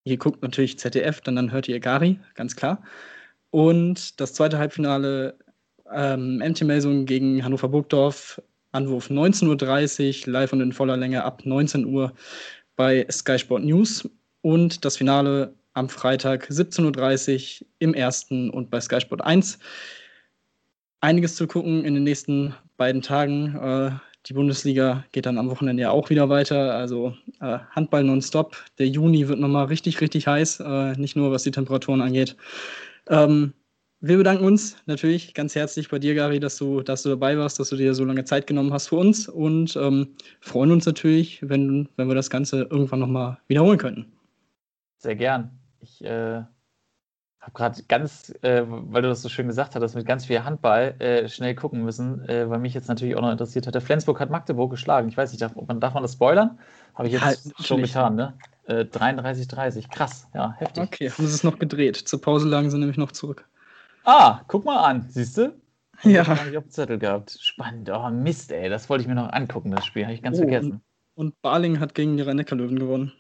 ihr guckt natürlich ZDF, dann, dann hört ihr Gari, ganz klar. Und das zweite Halbfinale ähm, MT Melsung gegen Hannover Burgdorf, Anwurf 19.30 Uhr, live und in voller Länge ab 19 Uhr bei Sky Sport News. Und das Finale am Freitag 17.30 Uhr im ersten und bei Sky Sport 1. Einiges zu gucken in den nächsten beiden Tagen. Äh, die Bundesliga geht dann am Wochenende ja auch wieder weiter. Also äh, Handball nonstop. Der Juni wird nochmal richtig, richtig heiß. Äh, nicht nur was die Temperaturen angeht. Ähm, wir bedanken uns natürlich ganz herzlich bei dir, Gary, dass du, dass du dabei warst, dass du dir so lange Zeit genommen hast für uns und ähm, freuen uns natürlich, wenn, wenn wir das Ganze irgendwann nochmal wiederholen könnten. Sehr gern. Ich äh, habe gerade ganz, äh, weil du das so schön gesagt hast, mit ganz viel Handball äh, schnell gucken müssen, äh, weil mich jetzt natürlich auch noch interessiert hat. Der Flensburg hat Magdeburg geschlagen. Ich weiß nicht, darf man, darf man das spoilern? Habe ich jetzt ja, schon getan, ne? 33-30. Äh, Krass, ja, heftig. Okay, haben sie es noch gedreht. Zur Pause lagen sie nämlich noch zurück. Ah, guck mal an, siehst du? Ja. Habe ich auf dem Zettel gehabt. Spannend. Oh, Mist, ey. Das wollte ich mir noch angucken, das Spiel. Habe ich ganz oh, vergessen. Und, und Barling hat gegen die Rhein-Neckar-Löwen gewonnen.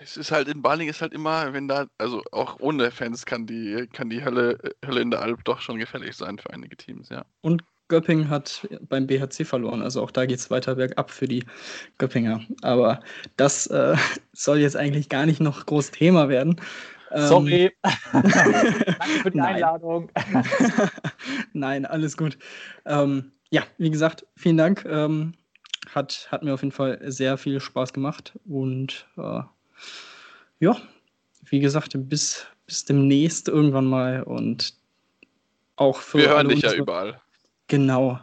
Es ist halt in Barling ist halt immer, wenn da, also auch ohne Fans kann die, kann die Hölle, Hölle in der Alp doch schon gefährlich sein für einige Teams, ja. Und Göpping hat beim BHC verloren. Also auch da geht es weiter bergab für die Göppinger. Aber das äh, soll jetzt eigentlich gar nicht noch groß Thema werden. Sorry. Ähm, Danke für die Nein. Einladung. Nein, alles gut. Ähm, ja, wie gesagt, vielen Dank. Ähm, hat, hat mir auf jeden Fall sehr viel Spaß gemacht. Und äh, ja, wie gesagt, bis, bis demnächst irgendwann mal. Und auch für. Wir hören dich ja überall. Genau.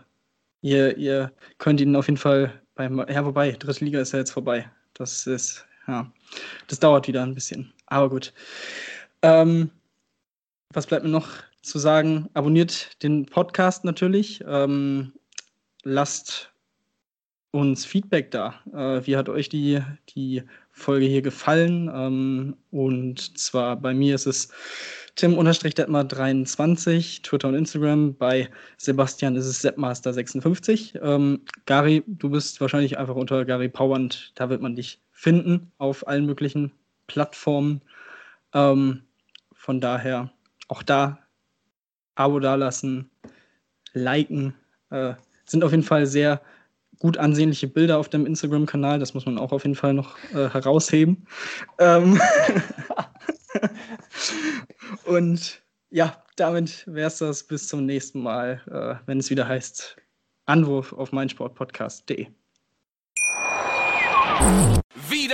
ihr, ihr könnt ihn auf jeden Fall beim, ja, wobei, dritte Liga ist ja jetzt vorbei. Das ist, ja, das dauert wieder ein bisschen. Aber gut. Ähm, was bleibt mir noch zu sagen? Abonniert den Podcast natürlich. Ähm, lasst uns Feedback da. Äh, wie hat euch die, die Folge hier gefallen? Ähm, und zwar bei mir ist es Tim-Detmar23, Twitter und Instagram. Bei Sebastian ist es Seppmaster56. Ähm, Gary, du bist wahrscheinlich einfach unter Gary Powand. Da wird man dich finden auf allen möglichen Plattformen. Ähm, von daher auch da Abo dalassen, liken. Äh, sind auf jeden Fall sehr gut ansehnliche Bilder auf dem Instagram-Kanal. Das muss man auch auf jeden Fall noch äh, herausheben. Ähm Und ja, damit wäre es das bis zum nächsten Mal, äh, wenn es wieder heißt Anwurf auf meinsportpodcast.de.